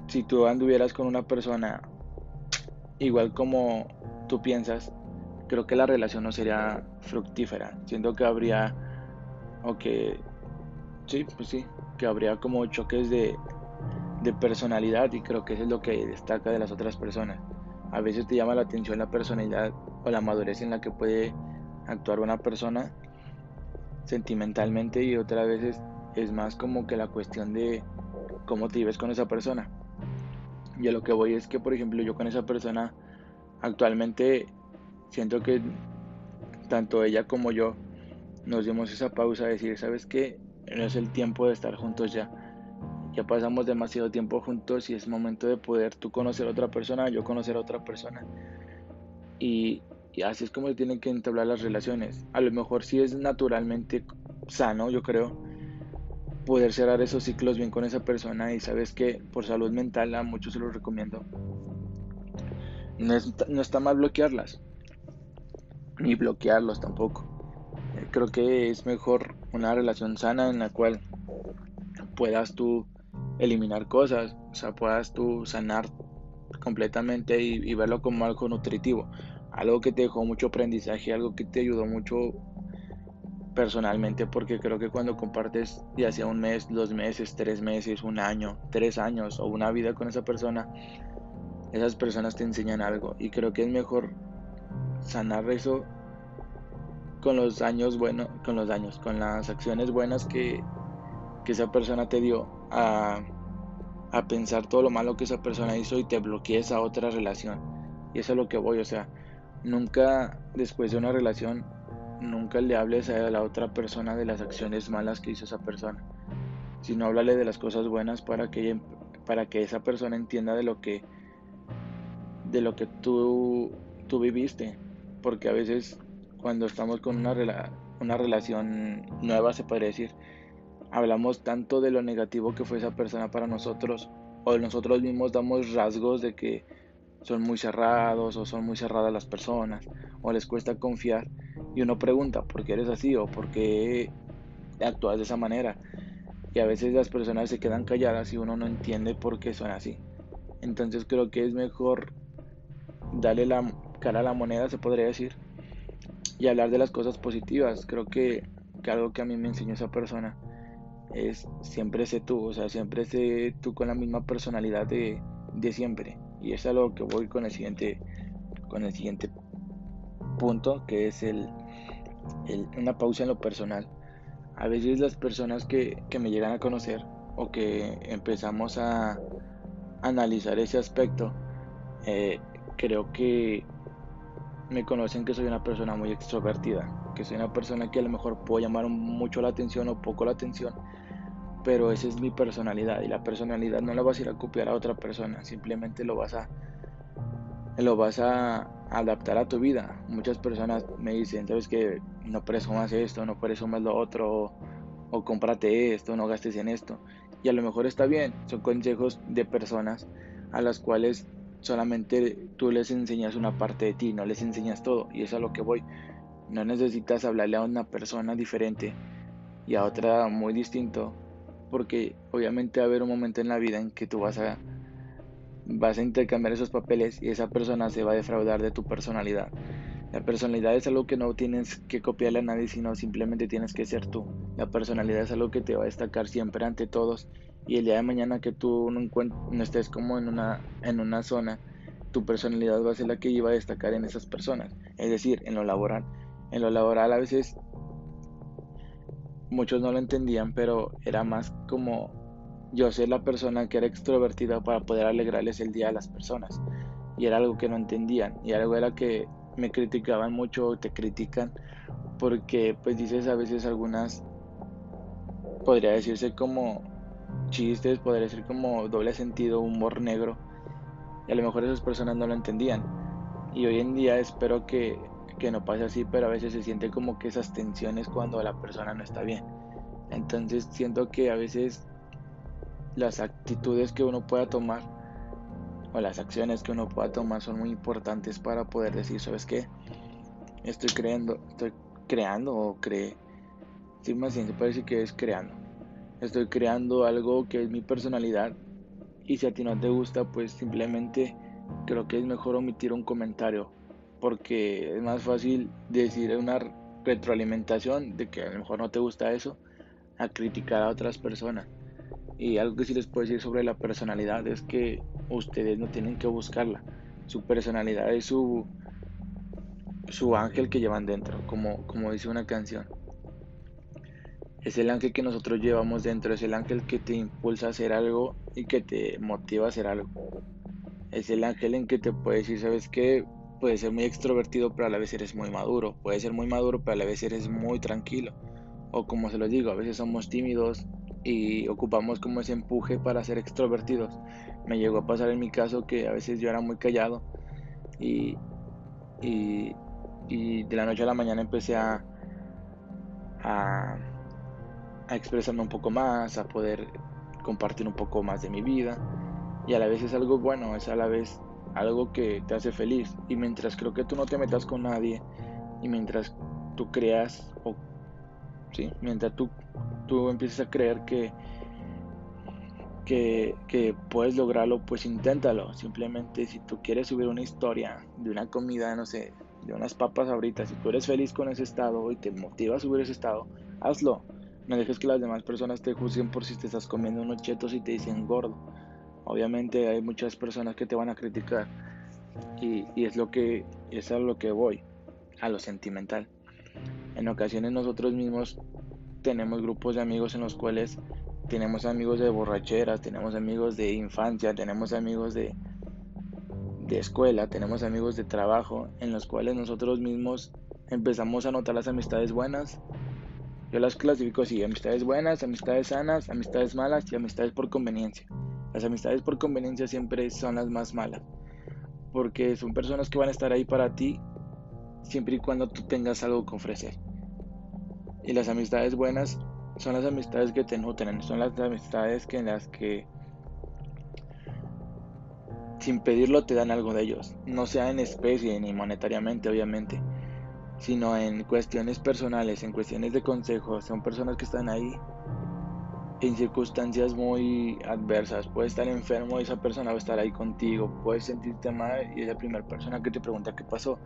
A: si tú anduvieras con una persona igual como tú piensas, creo que la relación no sería fructífera. Siento que habría, o que, sí, pues sí, que habría como choques de, de personalidad y creo que eso es lo que destaca de las otras personas. A veces te llama la atención la personalidad o la madurez en la que puede actuar una persona sentimentalmente y otras veces es más como que la cuestión de cómo te vives con esa persona. Y a lo que voy es que, por ejemplo, yo con esa persona actualmente siento que tanto ella como yo nos dimos esa pausa de decir, ¿sabes qué? No es el tiempo de estar juntos ya. Ya pasamos demasiado tiempo juntos y es momento de poder tú conocer a otra persona, yo conocer a otra persona. Y, así es como se tienen que entablar las relaciones. A lo mejor sí es naturalmente sano, yo creo, poder cerrar esos ciclos bien con esa persona y sabes que por salud mental a muchos se los recomiendo. No, no está mal bloquearlas, ni bloquearlos tampoco. Creo que es mejor una relación sana en la cual puedas tú eliminar cosas, o sea, puedas tú sanar completamente y, y verlo como algo nutritivo, algo que te dejó mucho aprendizaje, algo que te ayudó mucho personalmente porque creo que cuando compartes ya sea un mes, dos meses, tres meses, un año, tres años o una vida con esa persona, esas personas te enseñan algo y creo que es mejor sanar eso con los años buenos, con los años, con las acciones buenas que, que esa persona te dio a, a pensar todo lo malo que esa persona hizo y te bloquees a otra relación. Y eso es lo que voy, o sea, nunca después de una relación nunca le hables a la otra persona de las acciones malas que hizo esa persona, sino háblale de las cosas buenas para que, para que esa persona entienda de lo que, de lo que tú, tú viviste, porque a veces cuando estamos con una, una relación nueva, se podría decir, hablamos tanto de lo negativo que fue esa persona para nosotros, o nosotros mismos damos rasgos de que son muy cerrados o son muy cerradas las personas, o les cuesta confiar y uno pregunta, ¿por qué eres así o por qué actúas de esa manera? Y a veces las personas se quedan calladas y uno no entiende por qué son así. Entonces creo que es mejor darle la cara a la moneda, se podría decir, y hablar de las cosas positivas. Creo que, que algo que a mí me enseñó esa persona es siempre sé tú, o sea, siempre sé tú con la misma personalidad de, de siempre. Y es algo que voy con el siguiente, con el siguiente punto, que es el, una pausa en lo personal. A veces las personas que, me llegan a conocer o que empezamos a analizar ese aspecto, eh, creo que me conocen que soy una persona muy extrovertida, que soy una persona que a lo mejor puedo llamar mucho la atención o poco la atención, pero esa es mi personalidad y la personalidad no la vas a ir a copiar a otra persona, simplemente lo vas a lo vas a adaptar a tu vida. Muchas personas me dicen, sabes que no presumas esto, no presumas lo otro, o, cómprate esto, no gastes en esto. Y a lo mejor está bien, son consejos de personas a las cuales solamente tú les enseñas una parte de ti, no les enseñas todo. Y es a lo que voy. No necesitas hablarle a una persona diferente y a otra muy distinto, porque obviamente va a haber un momento en la vida en que tú vas a vas a intercambiar esos papeles y esa persona se va a defraudar de tu personalidad. La personalidad es algo que no tienes que copiarle a nadie, sino simplemente tienes que ser tú. La personalidad es algo que te va a destacar siempre ante todos y el día de mañana que tú no, estés como en una, en una zona, tu personalidad va a ser la que iba a destacar en esas personas. Es decir, en lo laboral. En lo laboral a veces muchos no lo entendían, pero era más como yo ser la persona que era extrovertida para poder alegrarles el día a las personas. Y era algo que no entendían. Y algo era que me criticaban mucho o te critican porque pues dices a veces algunas, podría decirse como chistes, podría decir como doble sentido, humor negro. Y a lo mejor esas personas no lo entendían. Y hoy en día espero que, que no pase así, pero a veces se siente como que esas tensiones cuando la persona no está bien. Entonces siento que a veces las actitudes que uno pueda tomar o las acciones que uno pueda tomar son muy importantes para poder decir, ¿sabes qué? Estoy creando, estoy creando o cree. Sí, más bien se parece que es creando. Estoy creando algo que es mi personalidad y si a ti no te gusta, pues simplemente creo que es mejor omitir un comentario porque es más fácil decir una retroalimentación de que a lo mejor no te gusta eso a criticar a otras personas. Y algo que sí les puedo decir sobre la personalidad es que ustedes no tienen que buscarla. Su personalidad es su, su ángel que llevan dentro, como, como dice una canción. Es el ángel que nosotros llevamos dentro, es el ángel que te impulsa a hacer algo y que te motiva a hacer algo. Es el ángel en que te puede decir, ¿sabes qué? Puede ser muy extrovertido, pero a la vez eres muy maduro. Puede ser muy maduro, pero a la vez eres muy tranquilo. O como se lo digo, a veces somos tímidos, y ocupamos como ese empuje para ser extrovertidos. Me llegó a pasar en mi caso que a veces yo era muy callado y, y, de la noche a la mañana empecé a, a, a expresarme un poco más, a poder compartir un poco más de mi vida y a la vez es algo bueno, es a la vez algo que te hace feliz y mientras creo que tú no te metas con nadie y mientras tú creas o sí, mientras tú tú empiezas a creer que, que, puedes lograrlo, pues inténtalo. Simplemente si tú quieres subir una historia de una comida, no sé, de unas papas ahorita, si tú eres feliz con ese estado y te motiva a subir ese estado, hazlo. No dejes que las demás personas te juzguen por si te estás comiendo unos chetos y te dicen gordo. Obviamente hay muchas personas que te van a criticar y, y es lo que es a lo que voy, a lo sentimental. En ocasiones nosotros mismos tenemos grupos de amigos en los cuales tenemos amigos de borracheras, tenemos amigos de infancia, tenemos amigos de, de escuela, tenemos amigos de trabajo, en los cuales nosotros mismos empezamos a notar las amistades buenas. Yo las clasifico así, amistades buenas, amistades sanas, amistades malas y amistades por conveniencia. Las amistades por conveniencia siempre son las más malas, porque son personas que van a estar ahí para ti siempre y cuando tú tengas algo que ofrecer. Y las amistades buenas son las amistades que te nutren, son las amistades que en las que sin pedirlo te dan algo de ellos, no sea en especie ni monetariamente obviamente, sino en cuestiones personales, en cuestiones de consejos, son personas que están ahí en circunstancias muy adversas, puedes estar enfermo y esa persona va a estar ahí contigo, puedes sentirte mal y es la primera persona que te pregunta qué pasó.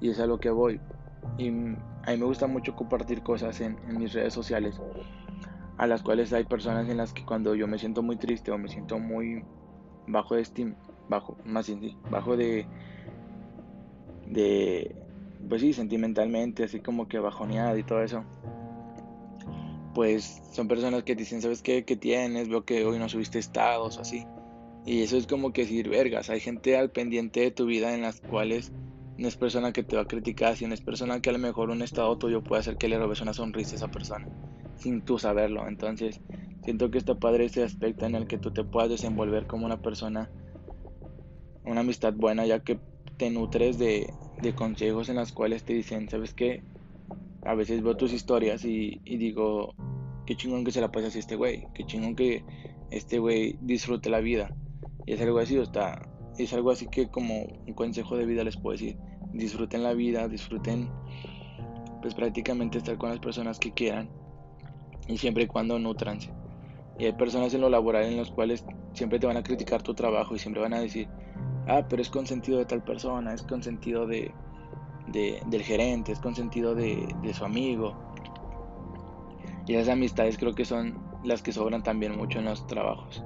A: Y es a lo que voy, y a mí me gusta mucho compartir cosas en, mis redes sociales, a las cuales hay personas en las que cuando yo me siento muy triste o me siento muy bajo de estima, bajo, más bien, bajo de, de, pues sí, sentimentalmente, así como que bajoneada y todo eso, pues son personas que dicen, ¿sabes qué? ¿Qué tienes? Veo que hoy no subiste estados o así. Y eso es como que decir, vergas, hay gente al pendiente de tu vida en las cuales no es persona que te va a criticar, sino es persona que a lo mejor un estado tuyo puede hacer que le robes una sonrisa a esa persona, sin tú saberlo. Entonces, siento que está padre ese aspecto en el que tú te puedas desenvolver como una persona, una amistad buena, ya que te nutres de, consejos en las cuales te dicen, ¿sabes qué? A veces veo tus historias y, digo, qué chingón que se la pase así este güey, qué chingón que este güey disfrute la vida. Y es algo así, está, es algo así que como un consejo de vida les puedo decir, disfruten la vida, disfruten pues prácticamente estar con las personas que quieran y siempre y cuando nutranse. Y hay personas en lo laboral en los cuales siempre te van a criticar tu trabajo y siempre van a decir, ah, pero es consentido de tal persona, es consentido de, de del gerente, es consentido de, de su amigo. Y esas amistades creo que son las que sobran también mucho en los trabajos.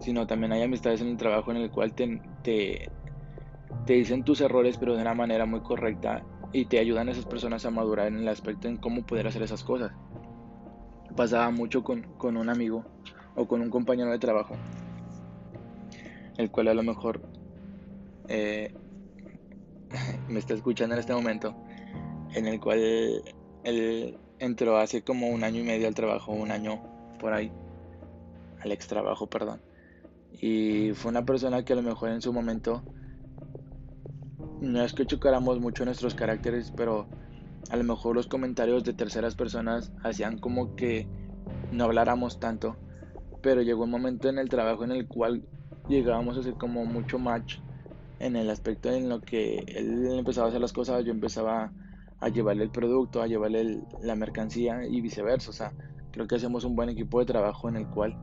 A: Sino también hay amistades en el trabajo en el cual te, te, dicen tus errores pero de una manera muy correcta y te ayudan a esas personas a madurar en el aspecto en cómo poder hacer esas cosas. Pasaba mucho con, con un amigo o con un compañero de trabajo, el cual a lo mejor eh, [LAUGHS] me está escuchando en este momento, en el cual él entró hace como un año y medio al trabajo, un año por ahí, al ex trabajo, perdón. Y fue una persona que a lo mejor en su momento no es que chocáramos mucho nuestros caracteres, pero a lo mejor los comentarios de terceras personas hacían como que no habláramos tanto pero llegó un momento en el trabajo en el cual llegábamos a hacer como mucho match en el aspecto en lo que él empezaba a hacer las cosas, yo empezaba a llevarle el producto, a llevarle la mercancía y viceversa. O sea, creo que hacemos un buen equipo de trabajo en el cual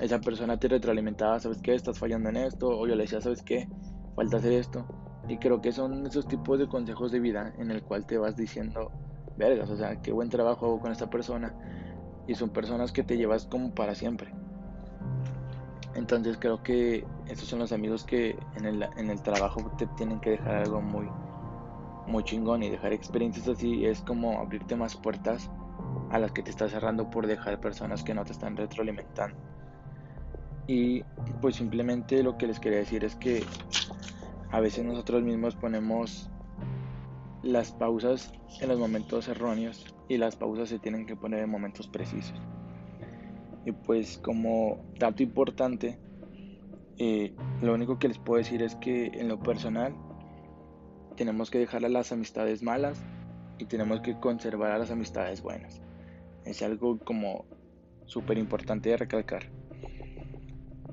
A: esa persona te retroalimentaba, ¿sabes qué? Estás fallando en esto, o yo le decía, ¿sabes qué? Falta hacer esto. Y creo que son esos tipos de consejos de vida en el cual te vas diciendo, vergas, o sea, qué buen trabajo hago con esta persona. Y son personas que te llevas como para siempre. Entonces creo que estos son los amigos que en el, en el trabajo te tienen que dejar algo muy, muy chingón y dejar experiencias así es como abrirte más puertas a las que te estás cerrando por dejar personas que no te están retroalimentando. Y pues simplemente lo que les quería decir es que a veces nosotros mismos ponemos las pausas en los momentos erróneos y las pausas se tienen que poner en momentos precisos. Y pues como dato importante, eh, lo único que les puedo decir es que en lo personal tenemos que dejar a las amistades malas y tenemos que conservar a las amistades buenas. Es algo como súper importante de recalcar.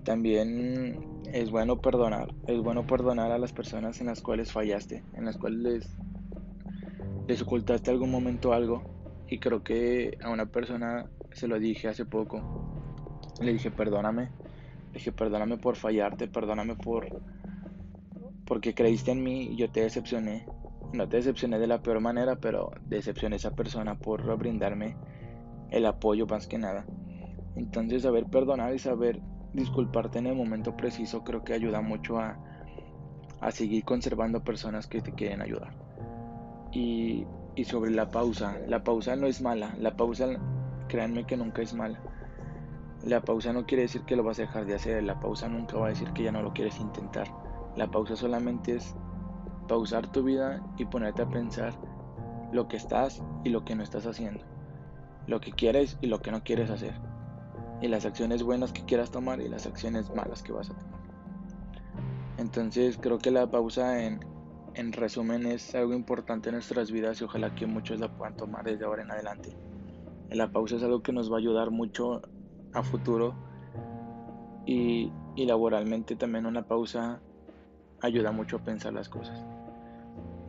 A: También es bueno perdonar, es bueno perdonar a las personas en las cuales fallaste, en las cuales les, les ocultaste algún momento algo y creo que a una persona se lo dije hace poco. Le dije, perdóname. Le dije, perdóname por fallarte, perdóname por porque creíste en mí y yo te decepcioné. No te decepcioné de la peor manera, pero decepcioné a esa persona por brindarme el apoyo más que nada. Entonces, saber perdonar y saber disculparte en el momento preciso creo que ayuda mucho a, a seguir conservando personas que te quieren ayudar. Y, y sobre la pausa, la pausa no es mala, la pausa créanme que nunca es mala. La pausa no quiere decir que lo vas a dejar de hacer, la pausa nunca va a decir que ya no lo quieres intentar. La pausa solamente es pausar tu vida y ponerte a pensar lo que estás y lo que no estás haciendo, lo que quieres y lo que no quieres hacer, y las acciones buenas que quieras tomar y las acciones malas que vas a tomar. Entonces creo que la pausa en, en resumen es algo importante en nuestras vidas y ojalá que muchos la puedan tomar desde ahora en adelante. La pausa es algo que nos va a ayudar mucho a futuro y, laboralmente también una pausa ayuda mucho a pensar las cosas.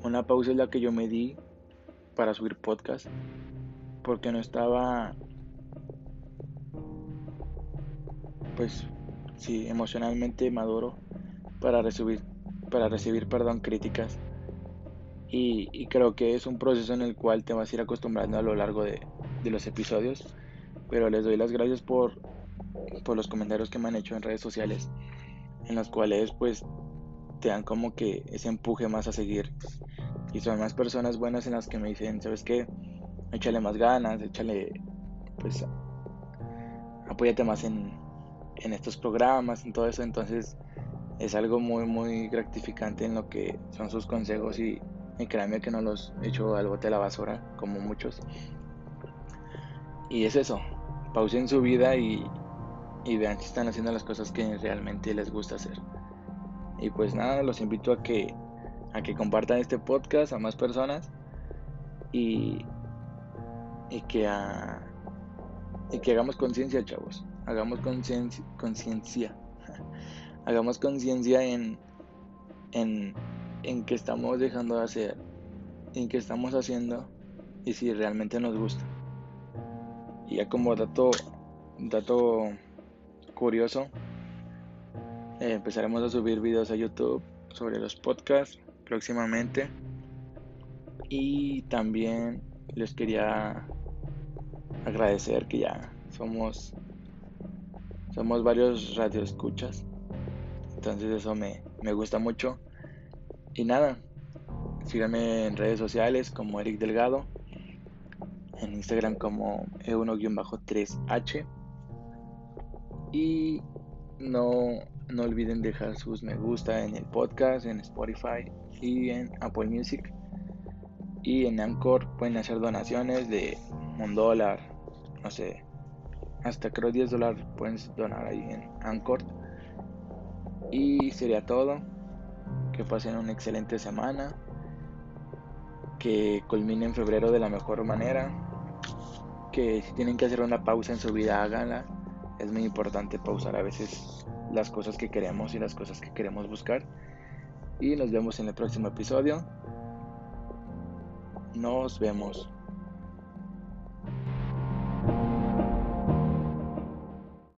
A: Una pausa es la que yo me di para subir podcast porque no estaba pues sí emocionalmente maduro para recibir para recibir perdón críticas y, y, creo que es un proceso en el cual te vas a ir acostumbrando a lo largo de, de los episodios, pero les doy las gracias por, por los comentarios que me han hecho en redes sociales, en los cuales pues te dan como que ese empuje más a seguir. Y son más personas buenas en las que me dicen, ¿sabes qué? Échale más ganas, échale, pues, apóyate más en, en estos programas, en todo eso. Entonces, es algo muy, muy gratificante en lo que son sus consejos y, y créanme que no los echo al bote de la basura, como muchos. Y es eso, pausen su vida y, vean si están haciendo las cosas que realmente les gusta hacer. Y pues nada, los invito a que, a que compartan este podcast a más personas y, y que, y que hagamos conciencia, chavos. Hagamos conciencia. [LAUGHS] Hagamos conciencia en, en, en qué estamos dejando de hacer, en qué estamos haciendo y si realmente nos gusta. Y ya como dato, dato curioso, eh, empezaremos a subir videos a YouTube sobre los podcasts próximamente. Y también les quería agradecer que ya somos somos varios radioescuchas. Entonces eso me, me gusta mucho. Y nada, síganme en redes sociales como Eric Delgado, en Instagram como E1-3H. Y no, no olviden dejar sus me gusta en el podcast, en Spotify y en Apple Music. Y en Anchor pueden hacer donaciones de un dólar, no sé, hasta creo 10 dólares pueden donar ahí en Anchor. Y sería todo. Que pasen una excelente semana. Que culmine en febrero de la mejor manera. Que si tienen que hacer una pausa en su vida, háganla. Es muy importante pausar a veces las cosas que queremos y las cosas que queremos buscar. Y nos vemos en el próximo episodio. Nos vemos.